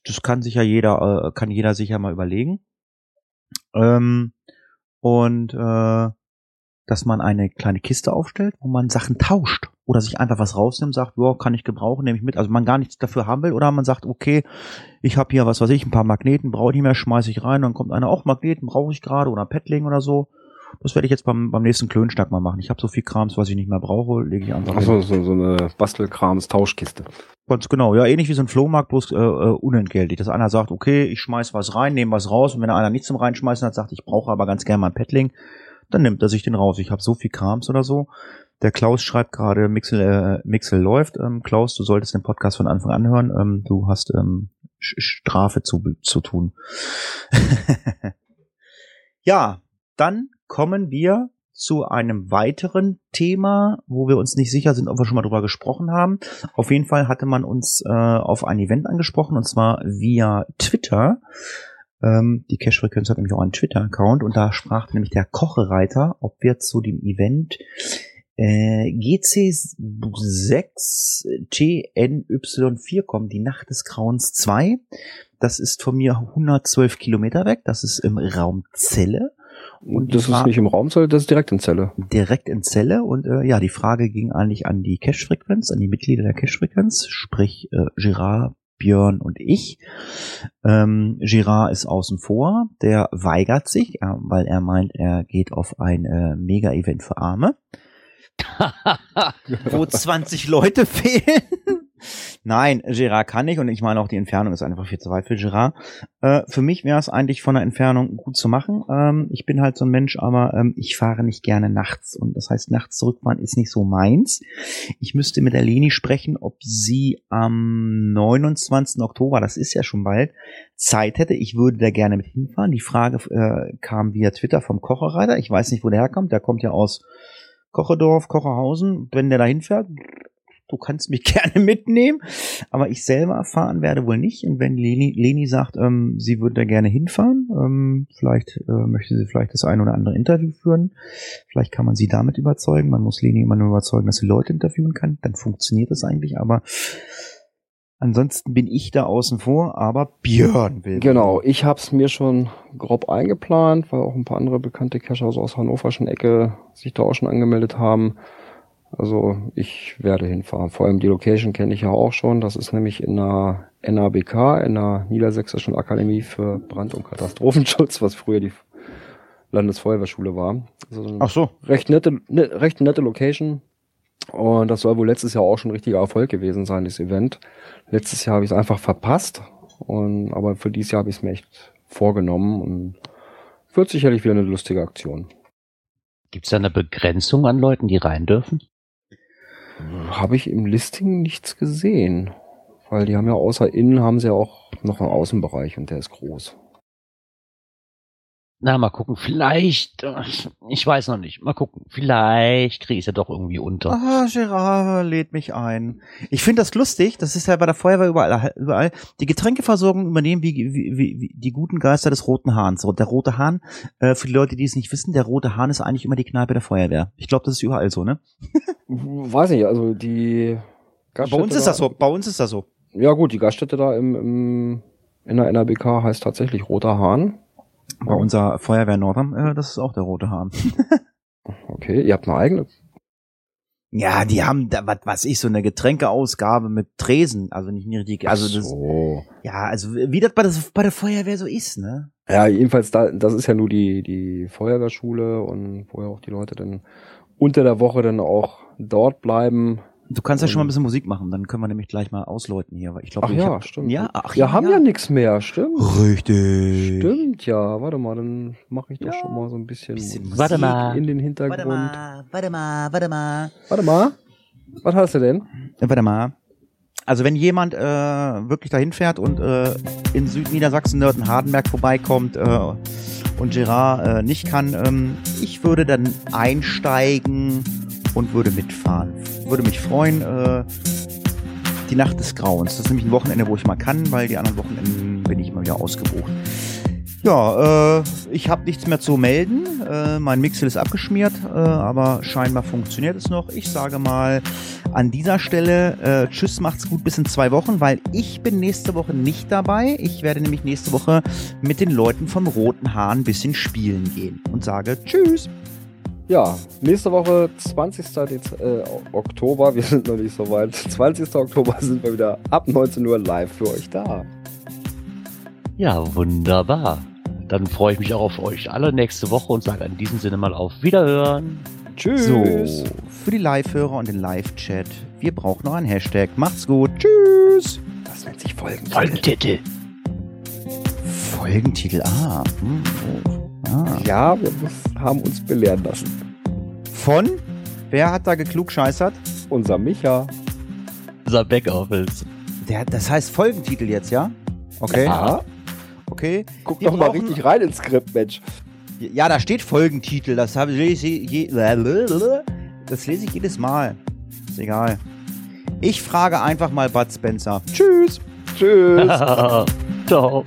das kann sich ja jeder, äh, kann jeder sich ja mal überlegen. Ähm, und äh, dass man eine kleine Kiste aufstellt, wo man Sachen tauscht oder sich einfach was rausnimmt, sagt, ja, kann ich gebrauchen, nehme ich mit. Also man gar nichts dafür haben will oder man sagt, okay, ich habe hier was weiß ich, ein paar Magneten, brauche ich nicht mehr, schmeiße ich rein, dann kommt einer auch Magneten, brauche ich gerade oder Petling oder so. Das werde ich jetzt beim, beim nächsten Klönschnack mal machen. Ich habe so viel Krams, was ich nicht mehr brauche, lege ich einfach. Achso, so, so eine Bastelkrams-Tauschkiste. Ganz genau, ja, ähnlich wie so ein Flohmarkt, bloß äh, äh, unentgeltlich. Dass einer sagt, okay, ich schmeiß was rein, nehme was raus und wenn einer nichts zum Reinschmeißen hat, sagt, ich brauche aber ganz gerne mal ein Petling, dann nimmt er sich den raus. Ich habe so viel Krams oder so. Der Klaus schreibt gerade, Mixel, äh, Mixel läuft. Ähm, Klaus, du solltest den Podcast von Anfang an hören. Ähm, du hast ähm, Strafe zu, zu tun. (laughs) ja, dann kommen wir zu einem weiteren Thema, wo wir uns nicht sicher sind, ob wir schon mal drüber gesprochen haben. Auf jeden Fall hatte man uns äh, auf ein Event angesprochen, und zwar via Twitter. Ähm, die Cash-Frequenz hat nämlich auch einen Twitter-Account und da sprach nämlich der Kochereiter, ob wir zu dem Event äh, GC6TNY4 kommen, die Nacht des Grauens 2. Das ist von mir 112 Kilometer weg. Das ist im Raum Celle. Und das ist nicht im Raum Celle, das ist direkt in Celle. Direkt in Celle. Und äh, ja, die Frage ging eigentlich an die Cash-Frequenz, an die Mitglieder der Cash-Frequenz, sprich äh, Girard, Björn und ich. Ähm, Girard ist außen vor, der weigert sich, äh, weil er meint, er geht auf ein äh, Mega-Event für Arme. (laughs) wo 20 Leute (laughs) fehlen. Nein, Gerard kann nicht und ich meine auch die Entfernung ist einfach viel zu weit für Gerard. Äh, für mich wäre es eigentlich von der Entfernung gut zu machen. Ähm, ich bin halt so ein Mensch, aber ähm, ich fahre nicht gerne nachts und das heißt, nachts zurückfahren ist nicht so meins. Ich müsste mit der Leni sprechen, ob sie am 29. Oktober, das ist ja schon bald, Zeit hätte. Ich würde da gerne mit hinfahren. Die Frage äh, kam via Twitter vom Kocherreiter. Ich weiß nicht, wo der herkommt. Der kommt ja aus Kocherdorf, Kocherhausen, wenn der da hinfährt, du kannst mich (laughs) gerne mitnehmen, aber ich selber erfahren werde wohl nicht. Und wenn Leni, Leni sagt, ähm, sie würde da gerne hinfahren, ähm, vielleicht äh, möchte sie vielleicht das ein oder andere Interview führen, vielleicht kann man sie damit überzeugen. Man muss Leni immer nur überzeugen, dass sie Leute interviewen kann, dann funktioniert das eigentlich, aber Ansonsten bin ich da außen vor, aber Björn will. Genau, ich habe es mir schon grob eingeplant, weil auch ein paar andere bekannte Cacher aus Hannoverschen Ecke sich da auch schon angemeldet haben. Also ich werde hinfahren. Vor allem die Location kenne ich ja auch schon. Das ist nämlich in der NABK, in der Niedersächsischen Akademie für Brand- und Katastrophenschutz, was früher die Landesfeuerwehrschule war. Also Ach so. Recht nette, ne, recht nette Location. Und das soll wohl letztes Jahr auch schon ein richtiger Erfolg gewesen sein, das Event. Letztes Jahr habe ich es einfach verpasst. Und, aber für dieses Jahr habe ich es mir echt vorgenommen und wird sicherlich wieder eine lustige Aktion. Gibt es da eine Begrenzung an Leuten, die rein dürfen? Habe ich im Listing nichts gesehen. Weil die haben ja außer innen haben sie auch noch einen Außenbereich und der ist groß. Na, mal gucken, vielleicht, äh, ich weiß noch nicht, mal gucken, vielleicht kriege ich es ja doch irgendwie unter. Ah, Gerard lädt mich ein. Ich finde das lustig, das ist ja bei der Feuerwehr überall, überall. Die Getränkeversorgung übernehmen wie, wie, wie, die guten Geister des Roten Hahns. Der Rote Hahn, äh, für die Leute, die es nicht wissen, der Rote Hahn ist eigentlich immer die Kneipe der Feuerwehr. Ich glaube, das ist überall so, ne? Weiß nicht, also die Gaststätte Bei uns ist das so, bei uns ist das so. Ja gut, die Gaststätte da im, im in der NRBK heißt tatsächlich Roter Hahn. Bei unserer Feuerwehr Nordham, äh, das ist auch der rote Hahn. (laughs) okay, ihr habt eine eigene. Ja, die haben da was was ich so eine Getränkeausgabe mit Tresen, also nicht richtig, also das so. Ja, also wie das bei, das bei der Feuerwehr so ist, ne? Ja, jedenfalls da das ist ja nur die die Feuerwehrschule und wo ja auch die Leute dann unter der Woche dann auch dort bleiben. Du kannst ja schon mal ein Und- bisschen Musik machen, dann können wir nämlich gleich mal ausläuten hier. weil Ich glaube, Ach ich ja, hab, stimmt. Ja, ach Wir haben ja, nix mehr, stimmt. Richtig. Stimmt, ja. Warte mal, dann mache ich doch Ja. schon mal so ein bisschen, Bisschen Musik Warte mal. in den Warte Hintergrund. mal, warte mal, warte mal. Warte mal. Was hast du denn? Warte mal. Also wenn jemand äh, wirklich dahin fährt und äh, in Südniedersachsen Nörten-Hardenberg vorbeikommt äh, und Gerard äh, nicht kann, ähm, ich würde dann einsteigen und würde mitfahren. Würde mich freuen. Äh, die Nacht des Grauens. Das ist nämlich ein Wochenende, wo ich mal kann, weil die anderen Wochenenden bin ich immer wieder ausgebucht. Ja, äh, ich habe nichts mehr zu melden. Äh, mein Mixel ist abgeschmiert, äh, aber scheinbar funktioniert es noch. Ich sage mal an dieser Stelle äh, Tschüss, macht's gut bis in zwei Wochen, weil ich bin nächste Woche nicht dabei. Ich werde nämlich nächste Woche mit den Leuten vom Roten Hahn ein bisschen spielen gehen und sage Tschüss. Ja, nächste Woche, 20. Dez äh, Oktober, wir sind noch nicht so weit. 20. Oktober sind wir wieder ab 19 Uhr live für euch da. Ja, wunderbar. Dann freue ich mich auch auf euch alle nächste Woche und sage in diesem Sinne mal auf Wiederhören. Tschüss. So, für die Live-Hörer und den Live-Chat, wir brauchen noch einen Hashtag. Macht's gut. Tschüss. Das nennt sich Folgen. Folgentitel. Folgentitel. Ah. Hm, oh. Ah. Ja, wir haben uns belehren lassen. Von? Wer hat da geklugscheißert? Unser Micha. Unser Backoffice. Der, das heißt Folgentitel jetzt, ja? Okay. Ja. Okay. Guck doch mal richtig rein ins Skript, Mensch. Ja, da steht Folgentitel. Das habe ich das lese ich jedes Mal. Ist egal. Ich frage einfach mal Bud Spencer. Tschüss. Tschüss. (laughs) Ciao.